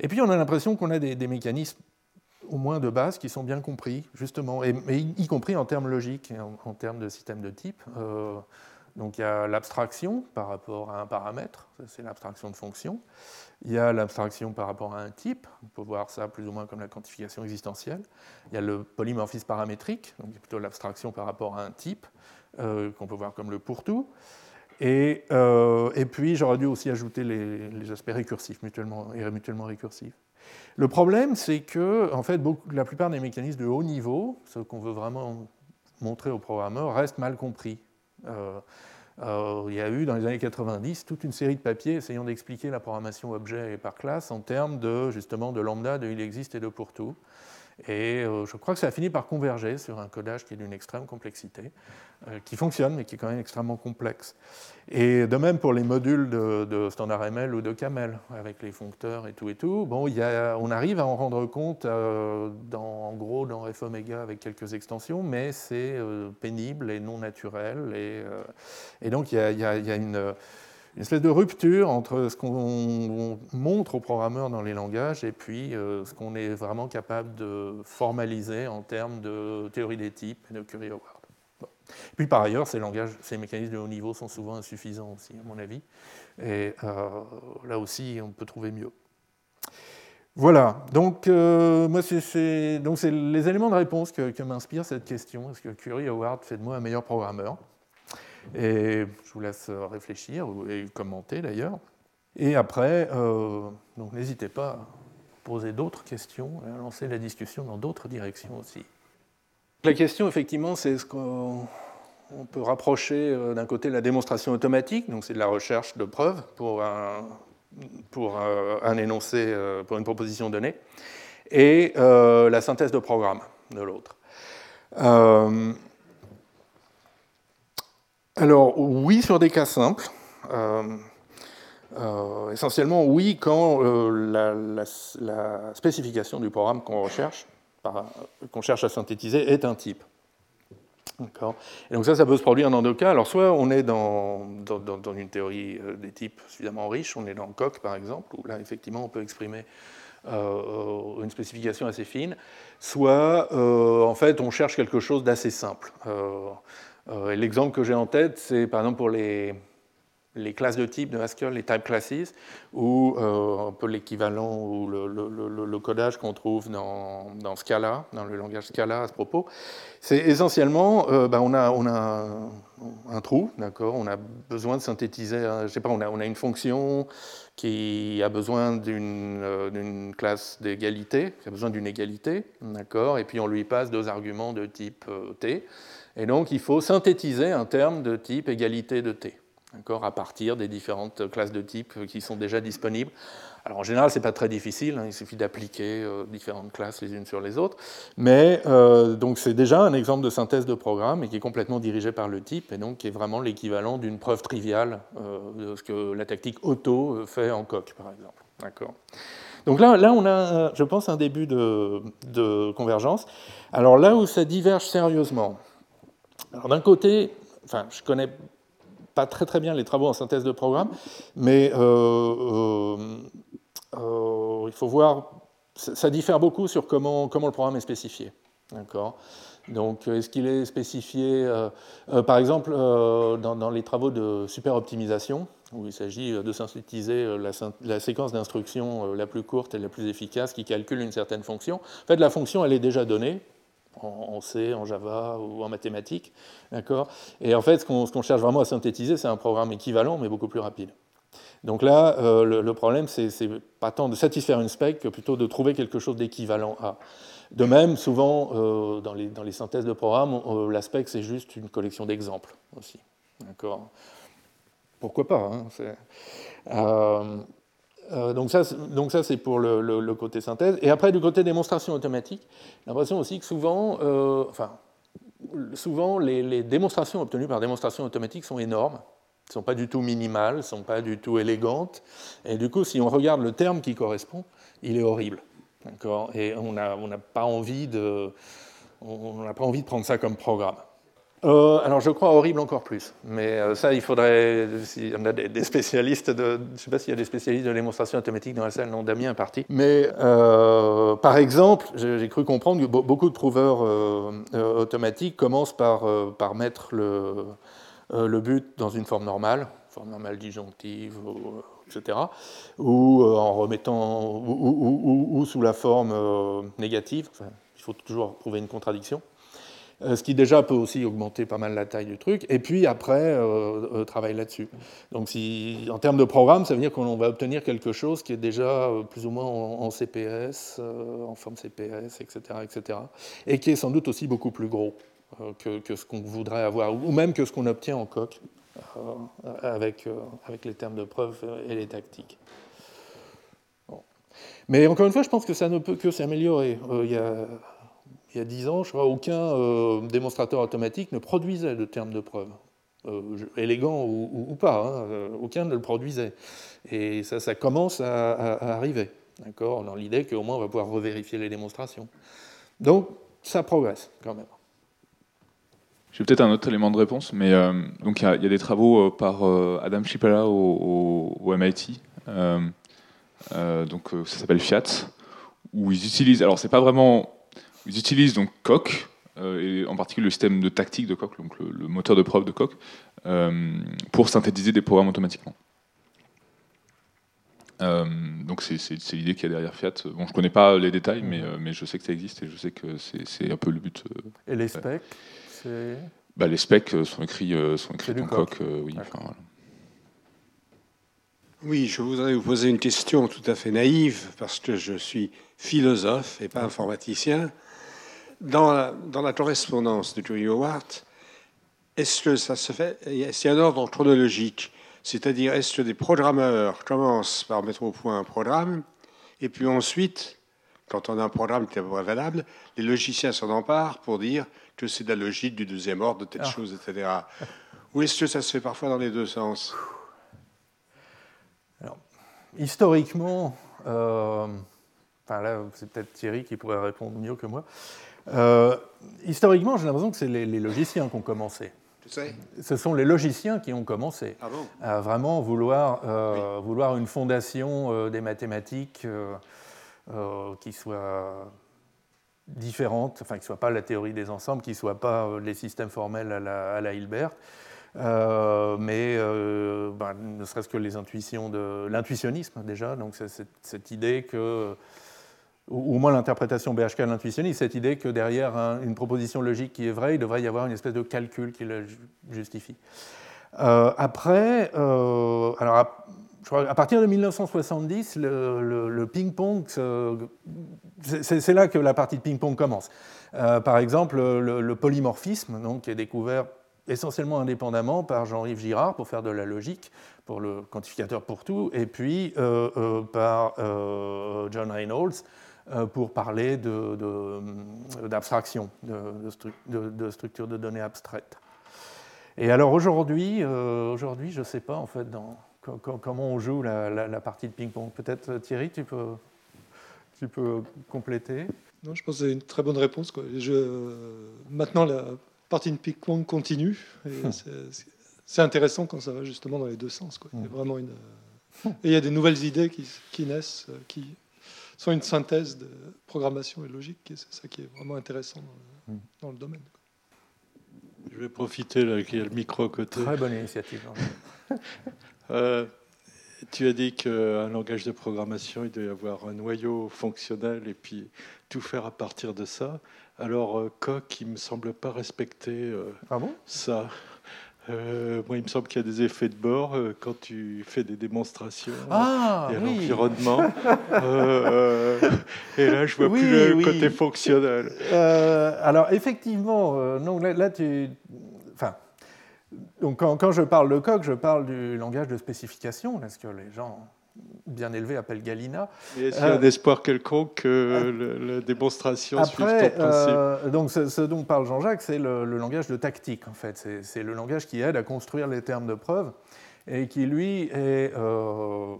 Speaker 2: et puis, on a l'impression qu'on a des, mécanismes, au moins de base, qui sont bien compris, justement, et, y, compris en termes logiques, en, termes de système de type. Donc il y a l'abstraction par rapport à un paramètre, c'est l'abstraction de fonction. Il y a l'abstraction par rapport à un type, on peut voir ça plus ou moins comme la quantification existentielle. Il y a le polymorphisme paramétrique, donc plutôt l'abstraction par rapport à un type, euh, qu'on peut voir comme le pour-tout. Et, euh, et, puis j'aurais dû aussi ajouter les, aspects récursifs, mutuellement, et mutuellement récursifs. Le problème, c'est que en fait, la plupart des mécanismes de haut niveau, ce qu'on veut vraiment montrer aux programmeurs, restent mal compris euh, euh, il y a eu dans les années 90 toute une série de papiers essayant d'expliquer la programmation objet et par classe en termes de justement de lambda, de il existe et de pour tout. Et euh, je crois que ça a fini par converger sur un codage qui est d'une extrême complexité, euh, qui fonctionne, mais qui est quand même extrêmement complexe. Et de même pour les modules de, standard ML ou de Camel, avec les foncteurs et tout et tout, bon, y a, on arrive à en rendre compte euh, en gros dans FOmega avec quelques extensions, mais c'est pénible et non naturel. Et, donc il y a une une espèce de rupture entre ce qu'on montre aux programmeurs dans les langages et puis euh, ce qu'on est vraiment capable de formaliser en termes de théorie des types et de Curie-Howard. Puis par ailleurs, ces, langages, ces mécanismes de haut niveau sont souvent insuffisants aussi, à mon avis. Et là aussi, on peut trouver mieux. Voilà, donc euh, moi c'est les éléments de réponse que, m'inspire cette question. Est-ce que Curie Howard fait de moi un meilleur programmeur? Et je vous laisse réfléchir et commenter d'ailleurs. Et après, euh, donc n'hésitez pas à poser d'autres questions et à lancer la discussion dans d'autres directions aussi. La question effectivement, c'est ce qu'on peut rapprocher euh, d'un côté la démonstration automatique, donc c'est de la recherche de preuves pour un, pour euh, un énoncé, euh, pour une proposition donnée, et euh, la synthèse de programme de l'autre. Alors oui sur des cas simples. essentiellement oui quand la, spécification du programme qu'on recherche, qu'on cherche à synthétiser, est un type. Et donc ça, ça peut se produire dans deux cas. Alors soit on est dans, une théorie euh, des types suffisamment riche, on est dans Coq par exemple, où là effectivement on peut exprimer euh, une spécification assez fine, soit euh, en fait on cherche quelque chose d'assez simple. L'exemple que j'ai en tête, c'est par exemple pour les, classes de type de Haskell, les type classes, ou euh, un peu l'équivalent ou le, codage qu'on trouve dans, Scala, dans le langage Scala à ce propos. C'est essentiellement, euh, ben, on, a, un, trou, d'accord? On a besoin de synthétiser, je sais pas, on a, une fonction qui a besoin d'une euh, classe d'égalité, qui a besoin d'une égalité, d'accord? Et puis on lui passe deux arguments de type t. Et donc il faut synthétiser un terme de type égalité de t à partir des différentes classes de types qui sont déjà disponibles. Alors en général, ce n'est pas très difficile, hein, il suffit d'appliquer euh, différentes classes les unes sur les autres, mais euh, donc c'est déjà un exemple de synthèse de programme et qui est complètement dirigé par le type et donc qui est vraiment l'équivalent d'une preuve triviale euh, de ce que la tactique auto fait en coq, par exemple. D'accord. Donc là, là, on a, je pense, un début de, de convergence. Alors là où ça diverge sérieusement, alors d'un côté, enfin, je connais pas très très bien les travaux en synthèse de programme, mais euh, euh, euh, il faut voir, ça diffère beaucoup sur comment, comment le programme est spécifié. D'accord? Donc, est-ce qu'il est spécifié, par exemple, dans, les travaux de superoptimisation, où il s'agit de synthétiser la, la séquence d'instructions la plus courte et la plus efficace qui calcule une certaine fonction? En fait, la fonction, elle est déjà donnée, en, C, en Java ou en mathématiques. D'accord? Et en fait, ce qu'on cherche vraiment à synthétiser, c'est un programme équivalent, mais beaucoup plus rapide. Donc là, euh, le, problème, c'est pas tant de satisfaire une spec que plutôt de trouver quelque chose d'équivalent à. De même, souvent, euh, dans, les, synthèses de programmes, euh, la spec, c'est juste une collection d'exemples aussi. D'accord? Pourquoi pas hein euh, donc ça, donc ça c'est pour le, côté synthèse. Et après, du côté démonstration automatique, l'impression aussi que souvent, euh, enfin, souvent les, démonstrations obtenues par démonstration automatique sont énormes, ne sont pas du tout minimales, ne sont pas du tout élégantes. Et du coup, si on regarde le terme qui correspond, il est horrible. Et on n'a pas on n'a pas envie de prendre ça comme programme. Euh, alors je crois horrible encore plus, mais euh, ça il faudrait, on a des, spécialistes je ne sais pas s'il y a des spécialistes de démonstration automatique dans la salle, non Damien est parti, mais euh, par exemple, j'ai cru comprendre que beaucoup de prouveurs automatiques commencent par, par mettre le, le, but dans une forme normale, forme normale disjonctive, etc., ou en remettant, ou, sous la forme négative, il faut toujours prouver une contradiction. Euh, ce qui déjà peut aussi augmenter pas mal la taille du truc, et puis après, euh, euh travailler là-dessus. Donc en termes de programme, ça veut dire qu'on va obtenir quelque chose qui est déjà euh, plus ou moins en, CPS, en forme CPS, etc., etc., et qui est sans doute aussi beaucoup plus gros que, ce qu'on voudrait avoir, ou même que ce qu'on obtient en coq avec, les termes de preuve et les tactiques. Mais encore une fois, je pense que ça ne peut que s'améliorer. Il il y a dix ans, je crois, aucun euh, démonstrateur automatique ne produisait de termes de preuve. Euh, élégant ou, pas, hein, euh, aucun ne le produisait. Et ça, ça commence à, arriver, d'accord, dans l'idée qu'au moins on va pouvoir revérifier les démonstrations. Donc, ça progresse quand même.
Speaker 3: J'ai peut-être un autre élément de réponse, mais donc il y, a des travaux par Adam Chipala au, au MIT, donc ça s'appelle Fiat, où ils utilisent. Alors c'est pas vraiment ils utilisent donc Coq et en particulier le système de tactique de Coq, donc le, moteur de preuve de Coq, pour synthétiser des programmes automatiquement. donc c'est l'idée qu'il y a derrière Fiat. Bon, je connais pas les détails, mais, mais je sais que ça existe et je sais que c'est un peu le but.
Speaker 2: et les specs,
Speaker 3: bah, Les specs sont écrits, sont écrits en Coq, oui.
Speaker 4: Oui, je voudrais vous poser une question tout à fait naïve, parce que je suis philosophe et pas informaticien. Dans la, dans la correspondance de Turing Howard, est-ce que ça se fait C'est un ordre chronologique, c'est-à-dire est-ce que des programmeurs commencent par mettre au point un programme, et puis ensuite, quand on a un programme qui est valable, les logiciens s'en emparent pour dire que c'est de la logique du deuxième ordre, de telle ah. chose, etc. Ou est-ce que ça se fait parfois dans les deux sens?
Speaker 2: Historiquement, euh, enfin là, c'est peut-être Thierry qui pourrait répondre mieux que moi. Euh, historiquement, j'ai l'impression que c'est les, logiciens qui ont commencé.
Speaker 4: Tu sais?
Speaker 2: Ce sont les logiciens qui ont commencé
Speaker 4: ah bon?
Speaker 2: à vraiment vouloir, euh, vouloir une fondation des mathématiques qui soit différente, enfin qui ne soit pas la théorie des ensembles, qui ne soit pas les systèmes formels à la, à la Hilbert, euh, mais euh, ben, ne serait-ce que les intuitions de l'intuitionnisme déjà, donc c'est cette idée que, ou au moins l'interprétation BHK de l'intuitionnisme, cette idée que derrière une proposition logique qui est vraie, il devrait y avoir une espèce de calcul qui la justifie. Euh, après, alors à, partir de 1970, le, ping-pong, c'est là que la partie de ping-pong commence. par exemple, le, le polymorphisme, donc, qui est découvert essentiellement indépendamment par Jean-Yves Girard pour faire de la logique, pour le quantificateur pour tout, et puis euh, euh, par euh, John Reynolds pour parler d'abstraction, de, de, structure de données abstraites. Et alors aujourd'hui, aujourd'hui je ne sais pas en fait dans, comment on joue la, partie de ping-pong. Peut-être Thierry, tu peux, tu peux compléter?
Speaker 5: Non, je pense que c'est une très bonne réponse. Quoi. Je, maintenant, la partie de ping-pong continue. Hmm. C'est intéressant quand ça va justement dans les deux sens. Quoi. Il y a hmm. vraiment une, et il y a des nouvelles idées qui, qui, naissent, euh, qui sont une synthèse de programmation et logique. Et c'est ça qui est vraiment intéressant dans le, dans le domaine.
Speaker 6: Je vais profiter là qu'il y a le micro à côté.
Speaker 2: Très bonne initiative. *laughs*
Speaker 6: euh, tu as dit qu'un langage de programmation, il doit y avoir un noyau fonctionnel et puis tout faire à partir de ça. Alors, euh, Coq, il ne me semble pas respecter euh,
Speaker 2: ah bon?
Speaker 6: ça. Euh, moi, il me semble qu'il y a des effets de bord quand tu fais des démonstrations
Speaker 2: ah,
Speaker 6: et à l'environnement. *laughs* et là, je vois plus le côté fonctionnel.
Speaker 2: alors, effectivement, non, là, tu. Enfin, donc, quand, quand, je parle de coq, je parle du langage de spécification, parce que les gens bien élevé appelle Galina.
Speaker 6: est-ce qu'il y a un espoir quelconque que la démonstration suive ton principe
Speaker 2: euh, Donc, ce, dont parle Jean-Jacques, c'est le, langage de tactique, en fait. C'est le langage qui aide à construire les termes de preuve et qui, lui, est euh,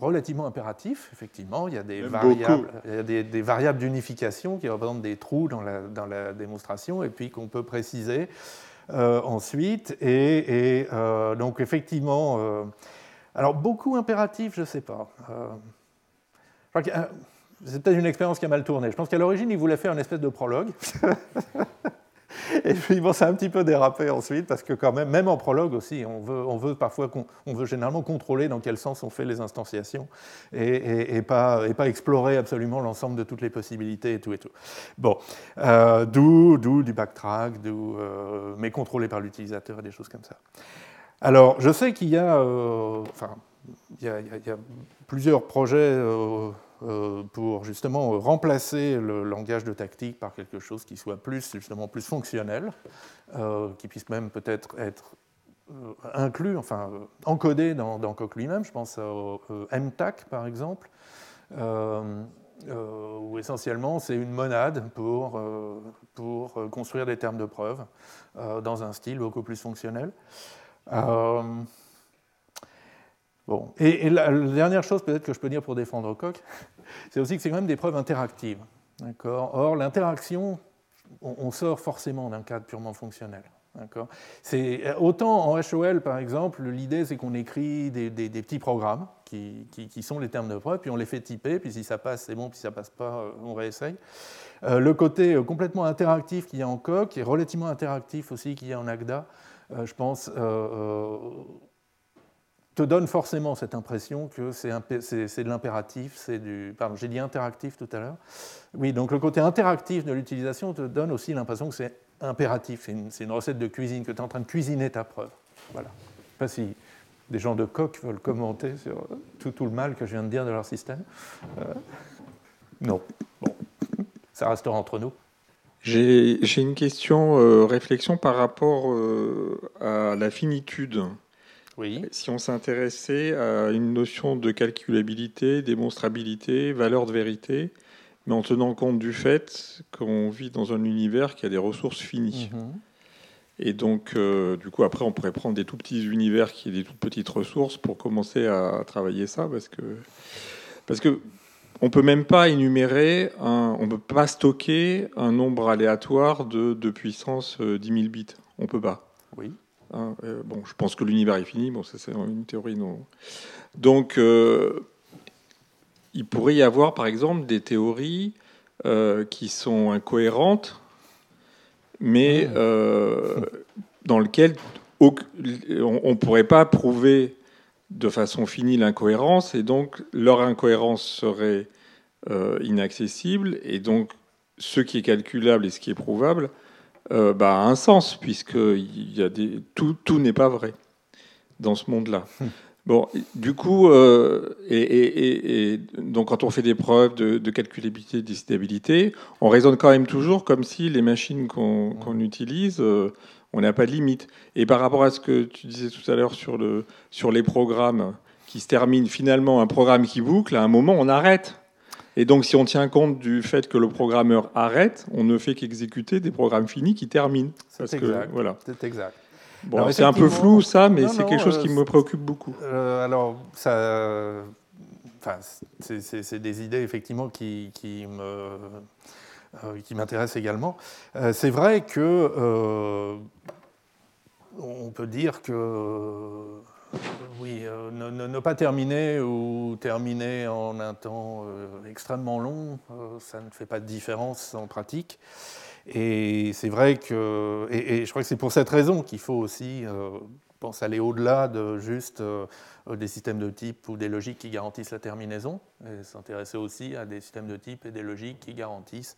Speaker 2: relativement impératif, effectivement. Il y a des, variables, il y a des, variables d'unification qui représentent des trous dans la, dans la démonstration et puis qu'on peut préciser euh, ensuite. Et, donc, effectivement alors, beaucoup impératif, je ne sais pas. Euh, c'est peut-être une expérience qui a mal tourné. Je pense qu'à l'origine, il voulait faire une espèce de prologue. *laughs* Et puis, bon, ça a un petit peu dérapé ensuite, parce que quand même, même en prologue aussi, on veut, parfois, on veut généralement contrôler dans quel sens on fait les instantiations, et, pas, explorer absolument l'ensemble de toutes les possibilités et tout et tout. Bon, euh, d'où du backtrack, euh, mais contrôlé par l'utilisateur et des choses comme ça. Alors, je sais qu'il y, euh, a, plusieurs projets euh, euh, pour justement remplacer le langage de tactique par quelque chose qui soit plus, justement, plus fonctionnel, qui puisse même peut-être être, inclus, enfin encodé dans, dans Coq lui-même. Je pense au MTAC, par exemple, où essentiellement c'est une monade pour, pour construire des termes de preuve dans un style beaucoup plus fonctionnel. Euh, bon. Et, la, dernière chose peut-être que je peux dire pour défendre Coq, *laughs* c'est aussi que c'est quand même des preuves interactives. Or, l'interaction, on, sort forcément d'un cadre purement fonctionnel. Autant en HOL par exemple, l'idée c'est qu'on écrit des, petits programmes qui, sont les termes de preuve, puis on les fait typer, puis si ça passe c'est bon, puis si ça passe pas on réessaye. Euh, le côté euh, complètement interactif qu'il y a en Coq, et relativement interactif aussi qu'il y a en Agda, euh, je pense, te donne forcément cette impression que c'est de l'impératif, c'est du... Pardon, j'ai dit interactif tout à l'heure. Oui, donc le côté interactif de l'utilisation te donne aussi l'impression que c'est impératif, c'est une, recette de cuisine, que tu es en train de cuisiner ta preuve. Voilà. Je ne sais pas si des gens de coq veulent commenter sur tout, le mal que je viens de dire de leur système. non. Bon ça restera entre nous.
Speaker 7: J'ai une question, euh, réflexion par rapport euh, à la finitude.
Speaker 2: Oui.
Speaker 7: Si on s'intéressait à une notion de calculabilité, démonstrabilité, valeur de vérité, mais en tenant compte du fait qu'on vit dans un univers qui a des ressources finies. Mhm. Et donc, euh, du coup, après, on pourrait prendre des tout petits univers qui ont des toutes petites ressources pour commencer à travailler ça, parce que, parce que on peut même pas énumérer, un, on peut pas stocker un nombre aléatoire de, puissance 10 euh, 000 bits. On peut pas.
Speaker 2: Oui.
Speaker 7: Hein, euh, bon, je pense que l'univers est fini. Bon, ça c'est une théorie non. Donc, euh, il pourrait y avoir, par exemple, des théories qui sont incohérentes, mais mmh. dans lesquelles on ne pourrait pas prouver de façon finie l'incohérence, et donc leur incohérence serait euh, inaccessible, et donc ce qui est calculable et ce qui est prouvable euh, bah, a un sens, puisque y a des, tout, tout n'est pas vrai dans ce monde-là. Hmm. Bon, du coup, euh, et, donc quand on fait des preuves de, calculabilité, de décidabilité, on raisonne quand même toujours comme si les machines qu'on utilise on n'a pas de limite. Et par rapport à ce que tu disais tout à l'heure sur, le, sur les programmes qui se terminent, finalement, un programme qui boucle, à un moment, on arrête. Et donc, si on tient compte du fait que le programmeur arrête, on ne fait qu'exécuter des programmes finis qui terminent.
Speaker 2: C'est exact. voilà. C'est exact.
Speaker 7: Bon, c'est un peu flou ça, mais c'est quelque chose qui euh, me préoccupe beaucoup.
Speaker 2: Euh, alors, ça, c'est des idées effectivement qui, qui me qui m'intéresse également. Euh, c'est vrai que euh, on peut dire que oui, ne, pas terminer ou terminer en un temps extrêmement long, ça ne fait pas de différence en pratique. Et c'est vrai que, et, je crois que c'est pour cette raison qu'il faut aussi pense aller au-delà de juste des systèmes de type ou des logiques qui garantissent la terminaison, et s'intéresser aussi à des systèmes de type et des logiques qui garantissent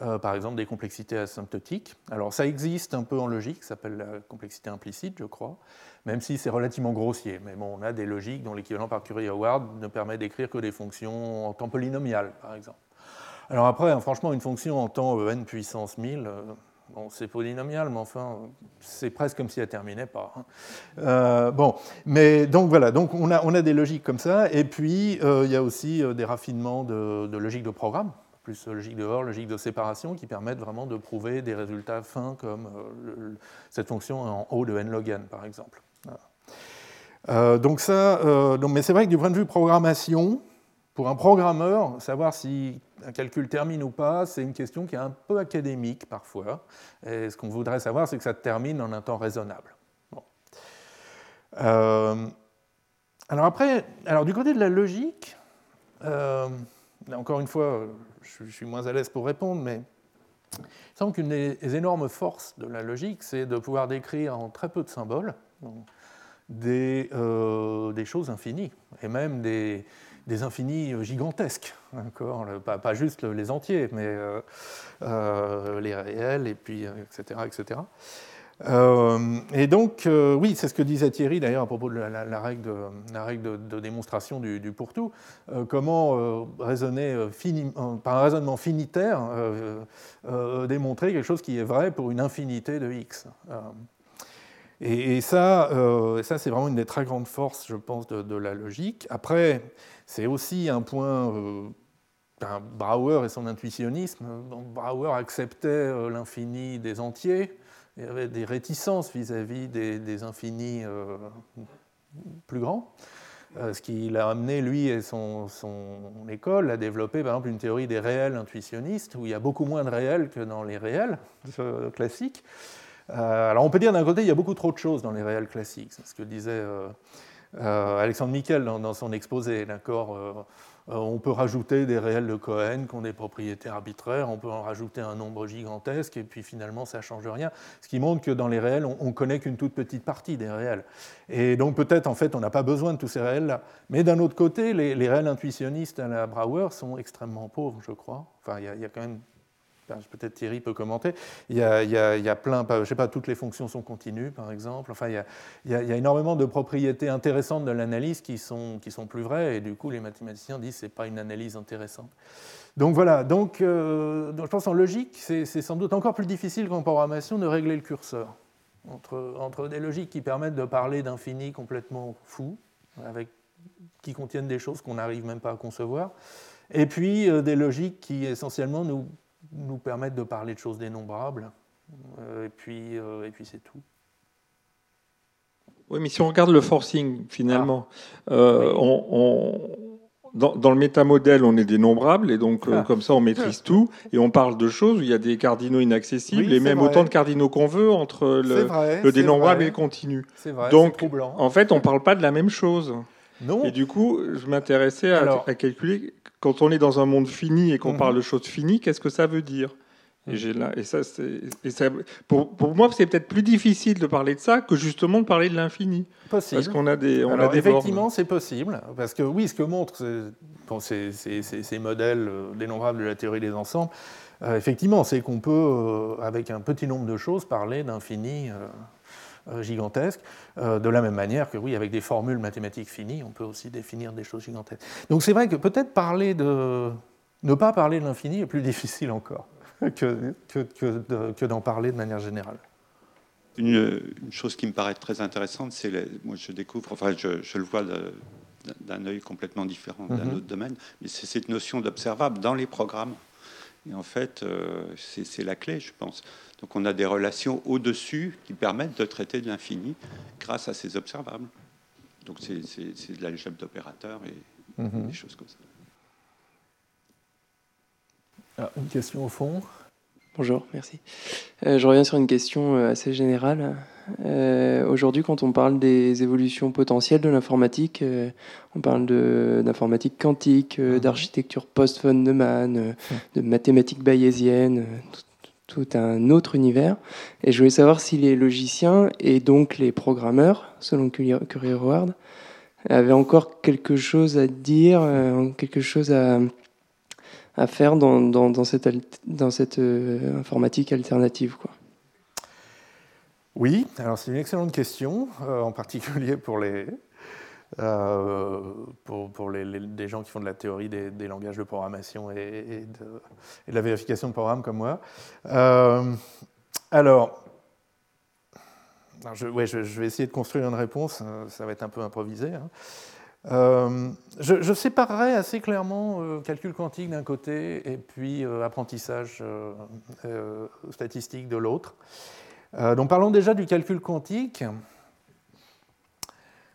Speaker 2: euh, par exemple des complexités asymptotiques. Alors ça existe un peu en logique, ça s'appelle la complexité implicite, je crois, même si c'est relativement grossier. Mais bon, on a des logiques dont l'équivalent par Curie-Howard ne permet d'écrire que des fonctions en temps polynomial, par exemple. Alors après, hein, franchement, une fonction en temps euh, n puissance 1000, euh, bon, c'est polynomial, mais enfin, c'est presque comme si elle terminait pas. Hein. bon, mais donc voilà, donc on a, on a des logiques comme ça, et puis il y a aussi des raffinements de, de logique de programme plus logique de OR, logique de séparation, qui permettent vraiment de prouver des résultats fins comme euh, cette fonction en haut de n log n, par exemple. Euh, donc ça, euh, donc, mais c'est vrai que du point de vue programmation, pour un programmeur, savoir si un calcul termine ou pas, c'est une question qui est un peu académique parfois. Et ce qu'on voudrait savoir, c'est que ça termine en un temps raisonnable. alors après, du côté de la logique, encore une fois, je, suis moins à l'aise pour répondre, mais il semble qu'une des énormes forces de la logique, c'est de pouvoir décrire en très peu de symboles euh, des choses infinies, et même des, des infinis gigantesques, pas, juste les entiers, mais euh, euh, les réels, et puis, etc. etc. Euh, et donc, euh, oui, c'est ce que disait Thierry d'ailleurs à propos de la, règle, de, démonstration du, pour-tout. Euh, comment raisonner par un raisonnement finitaire, démontrer quelque chose qui est vrai pour une infinité de x. Et, ça, ça c'est vraiment une des très grandes forces, je pense, de, la logique. Après, c'est aussi un point. Ben, Brouwer et son intuitionnisme. Brouwer acceptait l'infini des entiers, il y avait des réticences vis-à-vis des, infinis euh, plus grands, euh, ce qui l'a amené, lui et son, école, à développer par exemple une théorie des réels intuitionnistes, où il y a beaucoup moins de réels que dans les réels classiques. Alors on peut dire d'un côté, il y a beaucoup trop de choses dans les réels classiques, c'est ce que disait Alexandre Miquel dans, son exposé, d'accord euh, on peut rajouter des réels de Cohen qui ont des propriétés arbitraires, on peut en rajouter un nombre gigantesque, et puis finalement ça ne change rien. Ce qui montre que dans les réels, on ne connaît qu'une toute petite partie des réels. Et donc peut-être en fait on n'a pas besoin de tous ces réels-là. Mais d'un autre côté, les, réels intuitionnistes à la Brouwer sont extrêmement pauvres, je crois. Enfin, il y, a quand même peut-être Thierry peut commenter, il y, a, plein, je sais pas, toutes les fonctions sont continues, par exemple. Enfin, il y a, énormément de propriétés intéressantes de l'analyse qui sont, qui sont plus vraies, et du coup, les mathématiciens disent que ce n'est pas une analyse intéressante. Donc voilà, donc, euh, je pense en logique, c'est sans doute encore plus difficile qu'en programmation de régler le curseur. Entre, entre des logiques qui permettent de parler d'infini complètement fou, avec, qui contiennent des choses qu'on n'arrive même pas à concevoir, et puis euh, des logiques qui essentiellement nous nous permettre de parler de choses dénombrables. Euh, et puis, euh, et puis c'est tout.
Speaker 7: Oui, mais si on regarde le forcing, finalement, ah. euh, on, dans, le métamodèle, on est dénombrable, et donc ah. comme ça, on maîtrise tout, et on parle de choses où il y a des cardinaux inaccessibles, et même autant de cardinaux qu'on veut entre le, le dénombrable et le continu.
Speaker 2: Vrai,
Speaker 7: donc, en fait, on ne parle pas de la même chose.
Speaker 2: Non.
Speaker 7: Et du coup, je m'intéressais à, à, calculer quand on est dans un monde fini et qu'on mhm. parle de choses finies, qu'est-ce que ça veut dire? Et, là, et, ça, ça, pour, pour, moi, c'est peut-être plus difficile de parler de ça que justement de parler de l'infini.
Speaker 2: Possible.
Speaker 7: Parce qu'on a des, on
Speaker 2: a
Speaker 7: des
Speaker 2: Effectivement, c'est possible. Parce que oui, ce que montrent ces, ces, ces, modèles euh, dénombrables de la théorie des ensembles, euh, effectivement, c'est qu'on peut, euh, avec un petit nombre de choses, parler d'infini. Euh, gigantesques, euh, de la même manière que, oui, avec des formules mathématiques finies, on peut aussi définir des choses gigantesques. Donc c'est vrai que peut-être parler de... ne pas parler de l'infini est plus *laughs* difficile encore que, que, d'en parler de manière générale.
Speaker 8: Une, chose qui me paraît très intéressante, c'est, moi je découvre, enfin je, le vois d'un œil complètement différent d'un mhm. autre domaine, mais c'est cette notion d'observable dans les programmes. Et en fait, euh, c'est la clé, je pense. Donc on a des relations au-dessus qui permettent de traiter de l'infini grâce à ces observables. Donc c'est de l'algèbre d'opérateurs et mhm. des choses comme ça.
Speaker 2: Ah, une question au fond?
Speaker 9: Bonjour, merci. Euh, je reviens sur une question euh, assez générale. Euh, aujourd'hui, quand on parle des évolutions potentielles de l'informatique, on parle d'informatique quantique, mhm. d'architecture post-von Neumann, mhm. de mathématiques bayésiennes, tout un autre univers. Et je voulais savoir si les logiciens et donc les programmeurs, selon Curry-Howard, avaient encore quelque chose à dire, quelque chose à, à faire dans, cette, euh, informatique alternative. Quoi.
Speaker 2: Oui, alors c'est une excellente question, euh, en particulier pour les, euh, pour, pour les, des gens qui font de la théorie des, langages de programmation et, de, la vérification de programmes comme moi. Alors, je, ouais, je, vais essayer de construire une réponse, ça va être un peu improvisé. Hein. Je, je, séparerai assez clairement calcul quantique d'un côté et puis apprentissage statistique de l'autre. donc parlons déjà du calcul quantique.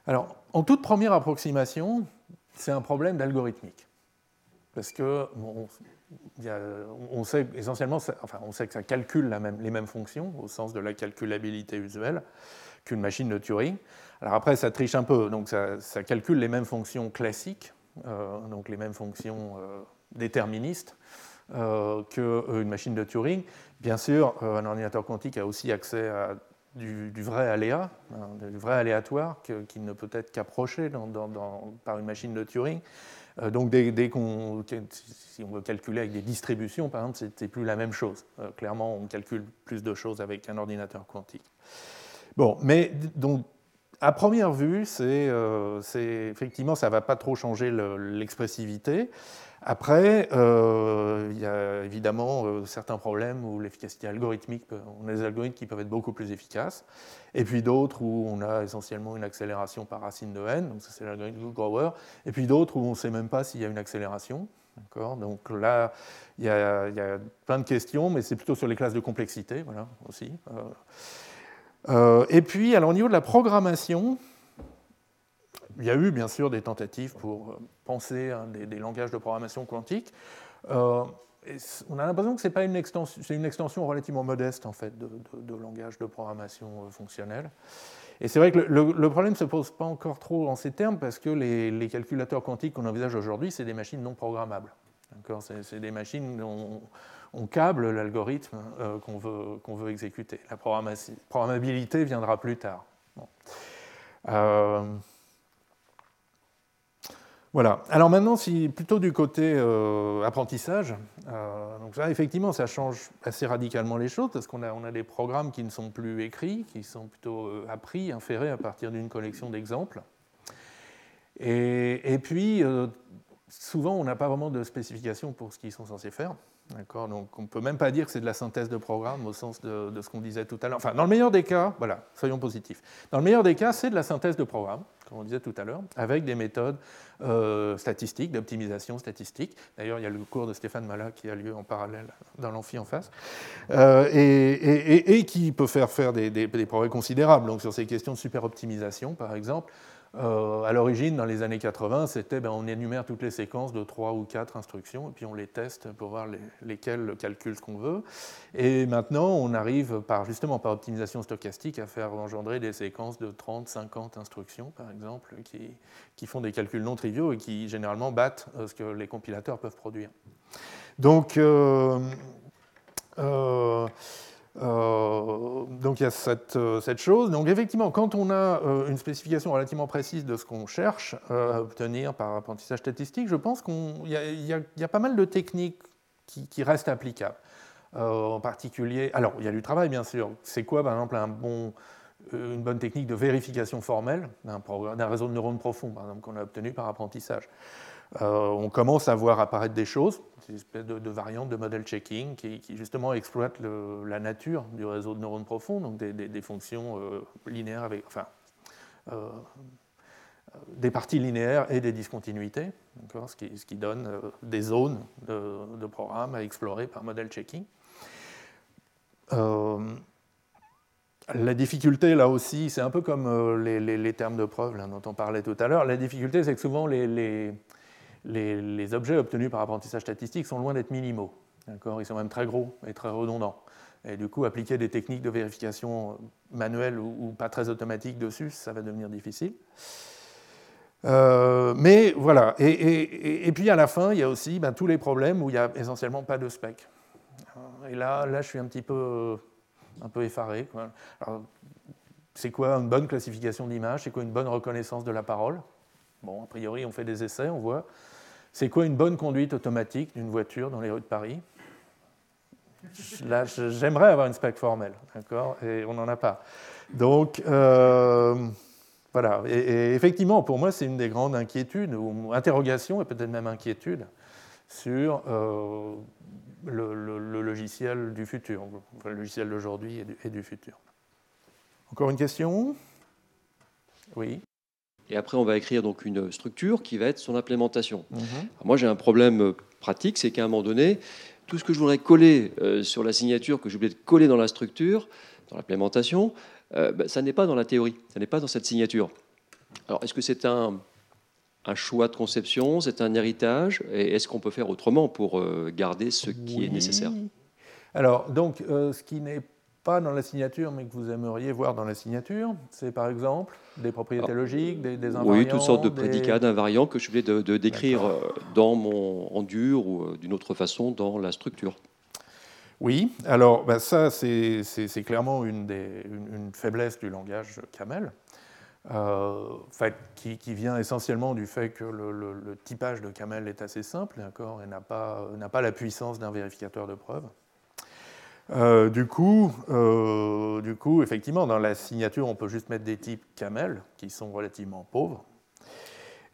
Speaker 2: Alors, en toute première approximation, c'est un problème d'algorithmique. Parce que on, sait essentiellement, enfin, on sait que ça calcule les mêmes fonctions au sens de la calculabilité usuelle qu'une machine de Turing. Alors après, ça triche un peu, donc ça, calcule les mêmes fonctions classiques, euh, donc les mêmes fonctions euh, déterministes euh, qu'une machine de Turing. Bien sûr, un ordinateur quantique a aussi accès à du, vrai aléa, hein, du vrai aléatoire, qui ne peut être qu'approché par une machine de Turing. Euh, donc, dès, si on veut calculer avec des distributions, par exemple, c'est plus la même chose. Euh, clairement, on calcule plus de choses avec un ordinateur quantique. Bon, mais donc, à première vue, c'est euh, effectivement, ça ne va pas trop changer l'expressivité. Après, euh, il y a évidemment euh, certains problèmes où l'efficacité algorithmique, on a des algorithmes qui peuvent être beaucoup plus efficaces, et puis d'autres où on a essentiellement une accélération par racine de n, donc ça c'est l'algorithme de Grower, et puis d'autres où on ne sait même pas s'il y a une accélération. Donc là, il y, a, y, a, plein de questions, mais c'est plutôt sur les classes de complexité, voilà, aussi. Euh, et puis, alors, au niveau de la programmation, il y a eu bien sûr des tentatives pour euh, penser des, langages de programmation quantique. Euh, on a l'impression que c'est pas une extension, relativement modeste en fait de, langage de programmation fonctionnelle. Et c'est vrai que le, problème ne se pose pas encore trop en ces termes parce que les, calculateurs quantiques qu'on envisage aujourd'hui, c'est des machines non programmables. C'est des machines on, câble l'algorithme qu'on veut, qu'on veut, exécuter. La programmabilité viendra plus tard. Voilà. Alors maintenant, plutôt du côté euh, apprentissage, euh, effectivement, ça change assez radicalement les choses parce qu'on a, des programmes qui ne sont plus écrits, qui sont plutôt euh, appris, inférés à partir d'une collection d'exemples. Et, puis, souvent, on n'a pas vraiment de spécification pour ce qu'ils sont censés faire. D'accord Donc on ne peut même pas dire que c'est de la synthèse de programme au sens de, ce qu'on disait tout à l'heure. Enfin, dans le meilleur des cas, voilà, soyons positifs. Dans le meilleur des cas, c'est de la synthèse de programme, comme on disait tout à l'heure, avec des méthodes euh, statistiques, d'optimisation statistique. D'ailleurs, il y a le cours de Stéphane Mala qui a lieu en parallèle dans l'amphi en face, euh, et, qui peut faire faire des, des, progrès considérables. Donc sur ces questions de super optimisation, par exemple, euh, à l'origine, dans les années 80, c'était ben, on énumère toutes les séquences de 3 ou 4 instructions et puis on les teste pour voir lesquelles calculent ce qu'on veut. Et maintenant, on arrive par, justement par optimisation stochastique à faire engendrer des séquences de 30, 50 instructions, par exemple, qui, qui font des calculs non triviaux et qui généralement battent euh, ce que les compilateurs peuvent produire. Donc, euh, euh, donc il y a euh, cette, chose. Donc effectivement, quand on a euh, une spécification relativement précise de ce qu'on cherche à obtenir par apprentissage statistique, je pense qu'il y, a pas mal de techniques qui, restent applicables. en particulier, alors il y a du travail bien sûr. C'est quoi par exemple une bonne technique de vérification formelle? D'un réseau de neurones profonds, par exemple, qu'on a obtenu par apprentissage On commence à voir apparaître des choses une espèce de, variante de model checking qui, justement exploite la nature du réseau de neurones profonds, donc des, fonctions euh, linéaires avec, enfin, euh, des parties linéaires et des discontinuités, ce qui, ce, qui, donne euh, des zones de, programme à explorer par model checking. la difficulté, là aussi, c'est un peu comme les, termes de preuve dont on parlait tout à l'heure. La difficulté, c'est que souvent les, les, objets obtenus par apprentissage statistique sont loin d'être minimaux. Ils sont même très gros et très redondants. Et du coup, appliquer des techniques de vérification manuelles ou, pas très automatiques dessus, ça va devenir difficile. Euh, mais voilà. Et, puis à la fin, il y a aussi ben, tous les problèmes où il n'y a essentiellement pas de spec. Et là, là, je suis un petit peu, un peu effaré. C'est quoi une bonne classification d'image? C'est quoi une bonne reconnaissance de la parole? Bon, a priori, on fait des essais, on voit. C'est quoi une bonne conduite automatique d'une voiture dans les rues de Paris? Là, j'aimerais avoir une spec formelle, d'accord? Et on n'en a pas. Donc, euh, voilà. Et, effectivement, pour moi, c'est une des grandes inquiétudes, ou interrogations, et peut-être même inquiétudes, sur euh, le, logiciel du futur, le logiciel d'aujourd'hui et, et du futur. Encore une question? Oui
Speaker 10: et après, on va écrire donc une structure qui va être son implémentation. Mhm. moi, j'ai un problème euh, pratique, c'est qu'à un moment donné, tout ce que je voudrais coller euh, sur la signature, que j'ai oublié de coller dans la structure, dans l'implémentation, euh, ben, ça n'est pas dans la théorie, ça n'est pas dans cette signature. Alors, est-ce que c'est un, un, choix de conception, c'est un héritage, et est-ce qu'on peut faire autrement pour garder ce qui est nécessaire?
Speaker 2: Alors, donc, ce qui n'est pas dans la signature, mais que vous aimeriez voir dans la signature C'est par exemple des propriétés logiques, des, des, invariants
Speaker 10: Oui, toutes sortes de prédicats, d'invariants que je voulais de, décrire euh, dans mon en dur ou euh, d'une autre façon dans la structure.
Speaker 2: Oui, alors bah, ça, c'est clairement une, des, une, faiblesse du langage Camel. Euh, fait, qui, qui, vient essentiellement du fait que le, le typage de Camel est assez simple, et n'a pas, pas la puissance d'un vérificateur de preuves. Euh, du, coup, euh, du coup, effectivement, dans la signature, on peut juste mettre des types camel, qui sont relativement pauvres.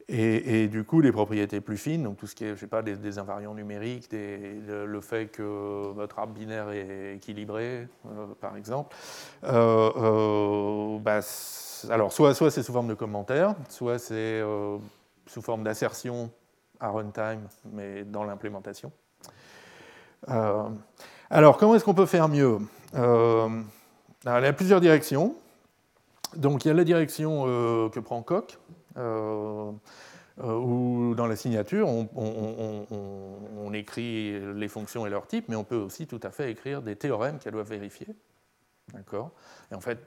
Speaker 2: Et, du coup, les propriétés plus fines, donc tout ce qui est, je sais pas, des, invariants numériques, le, fait que votre arbre binaire est équilibré, euh, par exemple, bah, alors soit, soit c'est sous forme de commentaires, soit c'est sous forme d'assertion à runtime, mais dans l'implémentation. Alors, comment est-ce qu'on peut faire mieux? Euh, Il y a plusieurs directions. Donc, il y a la direction euh, que prend Koch, euh, où dans la signature, on, écrit les fonctions et leurs types, mais on peut aussi tout à fait écrire des théorèmes qu'elles doivent vérifier. D'accord? Et en fait,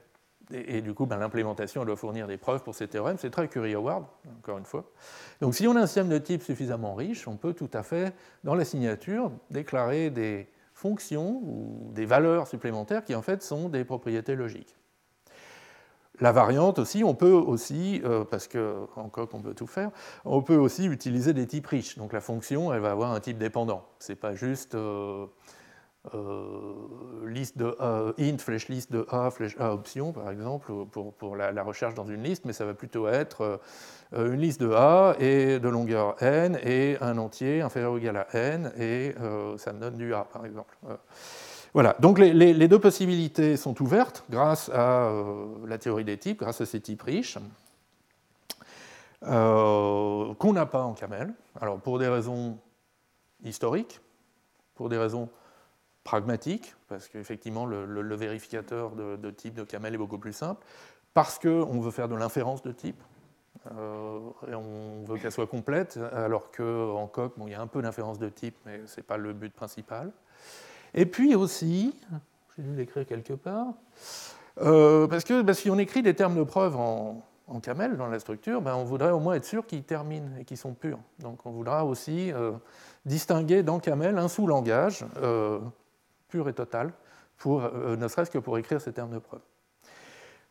Speaker 2: et, du coup, ben, l'implémentation doit fournir des preuves pour ces théorèmes. C'est très Curie-Howard, encore une fois. Donc si on a un système de type suffisamment riche, on peut tout à fait, dans la signature, déclarer des fonctions ou des valeurs supplémentaires qui en fait sont des propriétés logiques. La variante aussi, on peut aussi, euh, parce qu'en coq on peut tout faire, on peut aussi utiliser des types riches. Donc la fonction, elle va avoir un type dépendant. Ce n'est pas juste euh, liste de int, flèche liste de A, flèche A option, par exemple, pour, la, recherche dans une liste, mais ça va plutôt être une liste de A et de longueur n et un entier inférieur ou égal à n, et ça me donne du A, par exemple. Voilà, donc les, deux possibilités sont ouvertes grâce à euh, la théorie des types, grâce à ces types riches, euh, qu'on n'a pas en camel. Alors pour des raisons historiques, pour des raisons pragmatiques, parce qu'effectivement le, vérificateur de, type de camel est beaucoup plus simple, parce qu'on veut faire de l'inférence de type, euh, et on veut qu'elle soit complète, alors qu'en coq, il y a un peu d'inférence de type, mais ce n'est pas le but principal. Et puis aussi, j'ai dû l'écrire quelque part, euh, parce que si on écrit des termes de preuve en, camel dans la structure, ben on voudrait au moins être sûr qu'ils terminent et qu'ils sont purs. Donc on voudra aussi euh, distinguer dans camel un sous-langage pur et total, pour, ne serait-ce que pour écrire ces termes de preuve.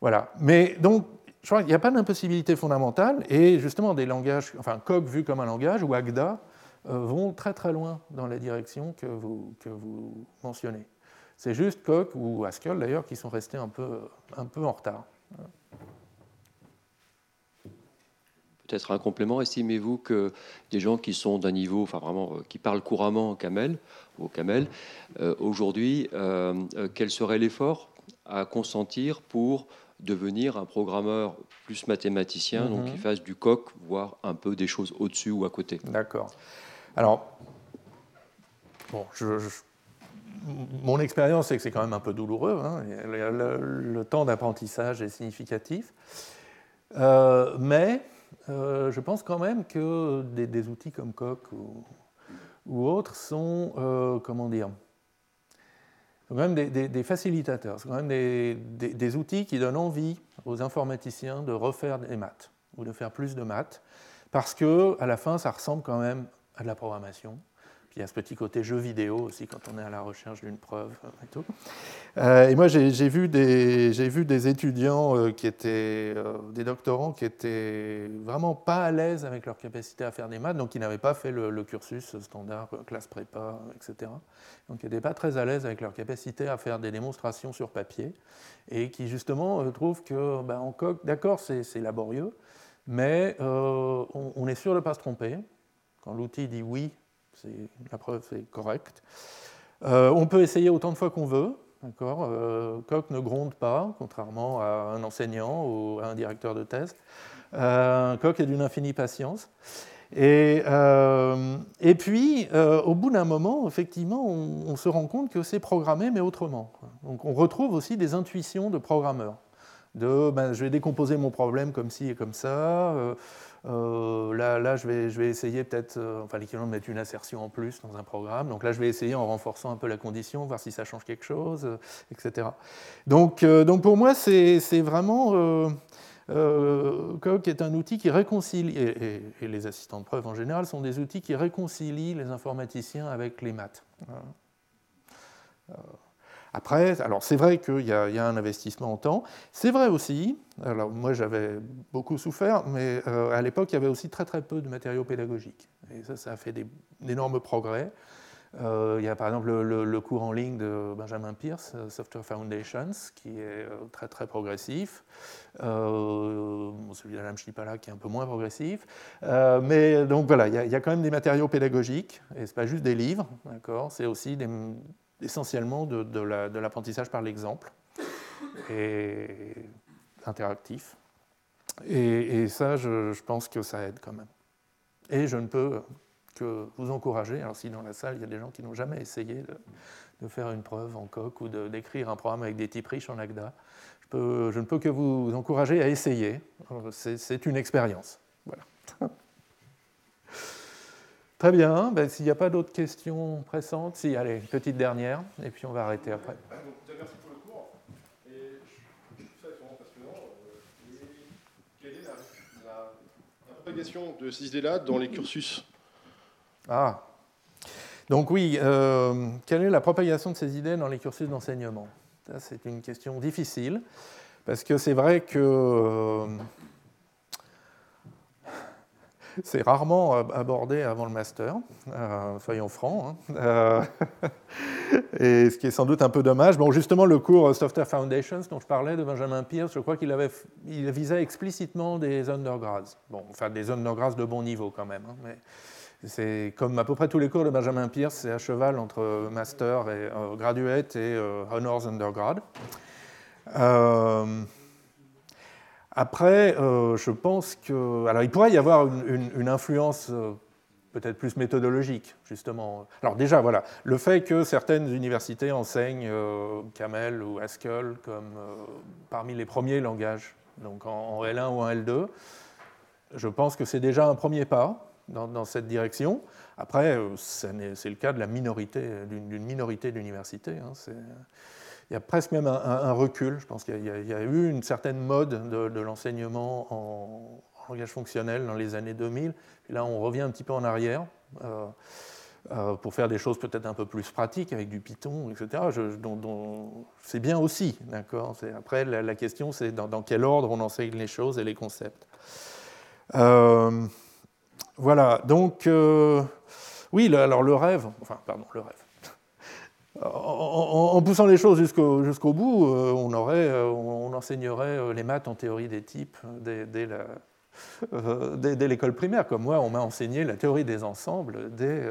Speaker 2: Voilà. Mais donc, je crois qu'il n'y a pas d'impossibilité fondamentale, et justement des langages, enfin Coq vu comme un langage, ou Agda, euh, vont très très loin dans la direction que vous, que vous mentionnez. C'est juste Koch ou Haskell d'ailleurs qui sont restés un peu, un peu en retard.
Speaker 10: Peut-être un complément, estimez-vous que des gens qui sont d'un niveau, enfin vraiment, euh, qui parlent couramment en camel, au camel, euh, aujourd'hui, quel serait l'effort à consentir pour devenir un programmeur plus mathématicien, donc mhm. qui fasse du coq, voire un peu des choses au-dessus ou à côté?
Speaker 2: D'accord. Alors, bon, mon expérience, c'est que c'est quand même un peu douloureux. Hein, le, temps d'apprentissage est significatif. Euh, mais euh, je pense quand même que des, outils comme Coq ou, autres sont, euh, comment dire, quand même des, facilitateurs, quand même des, outils qui donnent envie aux informaticiens de refaire des maths ou de faire plus de maths, parce que à la fin, ça ressemble quand même à de la programmation. Il y a ce petit côté jeu vidéo aussi quand on est à la recherche d'une preuve et tout. Euh, et moi, j'ai vu, des, étudiants euh, qui étaient, euh, des doctorants qui étaient vraiment pas à l'aise avec leur capacité à faire des maths, donc qui n'avaient pas fait le, cursus standard, classe prépa, etc. Donc qui n'étaient pas très à l'aise avec leur capacité à faire des démonstrations sur papier, et qui justement trouvent que, ben, en d'accord, c'est laborieux, mais on, on, est sûr de ne pas se tromper. Quand l'outil dit oui, la preuve est correcte. Euh, on peut essayer autant de fois qu'on veut. Euh, Coq ne gronde pas, contrairement à un enseignant ou à un directeur de thèse. Euh, Coq est d'une infinie patience. Et, euh, puis, au bout d'un moment, effectivement, on, se rend compte que c'est programmé, mais autrement. Donc, on retrouve aussi des intuitions de programmeurs. Ben, je vais décomposer mon problème comme ci et comme ça. Euh, là, là, je vais, je vais essayer peut-être, euh, enfin l'équivalent de mettre une assertion en plus dans un programme. Donc là, je vais essayer en renforçant un peu la condition, voir si ça change quelque chose, euh, etc. Donc, donc pour moi, c'est vraiment Coq est un outil qui réconcilie, et, les assistants de preuve en général sont des outils qui réconcilient les informaticiens avec les maths. Après, alors c'est vrai qu'il y, a un investissement en temps. C'est vrai aussi, alors moi j'avais beaucoup souffert, mais euh, à l'époque il y avait aussi très très peu de matériaux pédagogiques. Et ça, ça a fait d'énormes progrès. Euh, il y a par exemple le, cours en ligne de Benjamin Pierce, euh, Software Foundations, qui est très très progressif. celui d'Alam Schnipala qui est un peu moins progressif. mais donc voilà, il y, a, il quand même des matériaux pédagogiques, et ce n'est pas juste des livres, d'accord? C'est aussi des, essentiellement de, l'apprentissage par l'exemple et interactif. Et, ça, je, pense que ça aide quand même. Et je ne peux que vous encourager, alors si dans la salle il y a des gens qui n'ont jamais essayé de, faire une preuve en coq ou d'écrire un programme avec des types riches en Agda, je, je ne peux que vous encourager à essayer. C'est une expérience. Voilà. *laughs* Très bien. Ben, S'il n'y a pas d'autres questions pressantes, si, allez, une petite dernière, et puis on va arrêter après.
Speaker 11: Merci pour le cours. Et ça est vraiment passionnant. quelle est la, la, la propagation de ces idées-là dans les cursus?
Speaker 2: Ah, donc oui, euh, quelle est la propagation de ces idées dans les cursus d'enseignement? C'est une question difficile, parce que c'est vrai que euh, c'est rarement abordé avant le master, euh, soyons francs, hein. *laughs* et ce qui est sans doute un peu dommage. Bon, justement, le cours Software Foundations dont je parlais de Benjamin Pierce, je crois qu'il avait, il visait explicitement des undergrads, bon, enfin des undergrads de bon niveau quand même, hein, mais c'est comme à peu près tous les cours de Benjamin Pierce, c'est à cheval entre master et euh, graduate et euh, honors undergrad. Euh, après, je pense que. Alors, il pourrait y avoir une, influence peut-être plus méthodologique, justement. Alors, déjà, voilà, le fait que certaines universités enseignent Camel ou Haskell comme parmi les premiers langages, donc en L1 ou en L2, je pense que c'est déjà un premier pas dans, cette direction. Après, euh, c'est le cas de la minorité, d'une minorité d'universités. Hein. Il y a presque même un, recul. Je pense qu'il y, a eu une certaine mode de, l'enseignement en, langage fonctionnel dans les années 2000. Et là, on revient un petit peu en arrière. Euh, euh, pour faire des choses peut-être un peu plus pratiques avec du Python, etc. c'est bien aussi. Après, la, question, c'est dans, quel ordre on enseigne les choses et les concepts. Euh, voilà, donc, oui, alors le rêve, enfin, pardon, le rêve. En, poussant les choses jusqu'au bout, euh, on, aurait, euh, on, enseignerait les maths en théorie des types dès, dès l'école primaire. Comme moi, on m'a enseigné la théorie des ensembles dès,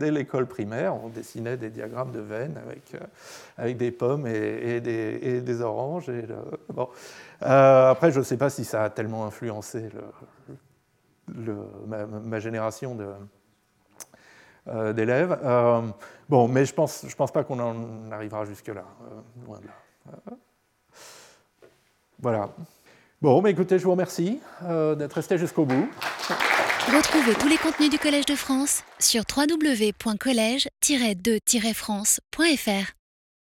Speaker 2: *laughs* l'école primaire. On dessinait des diagrammes de veines avec, avec des pommes et, des, oranges. Et bon. après, je ne sais pas si ça a tellement influencé le, ma, génération euh, d'élèves. Euh, bon, mais je pense, je pense pas qu'on en arrivera jusque-là, euh, loin de là. Voilà. Bon, mais écoutez, je vous remercie d'être resté jusqu'au bout.
Speaker 1: Retrouvez tous les contenus du Collège de France sur www.colège-2-france.fr.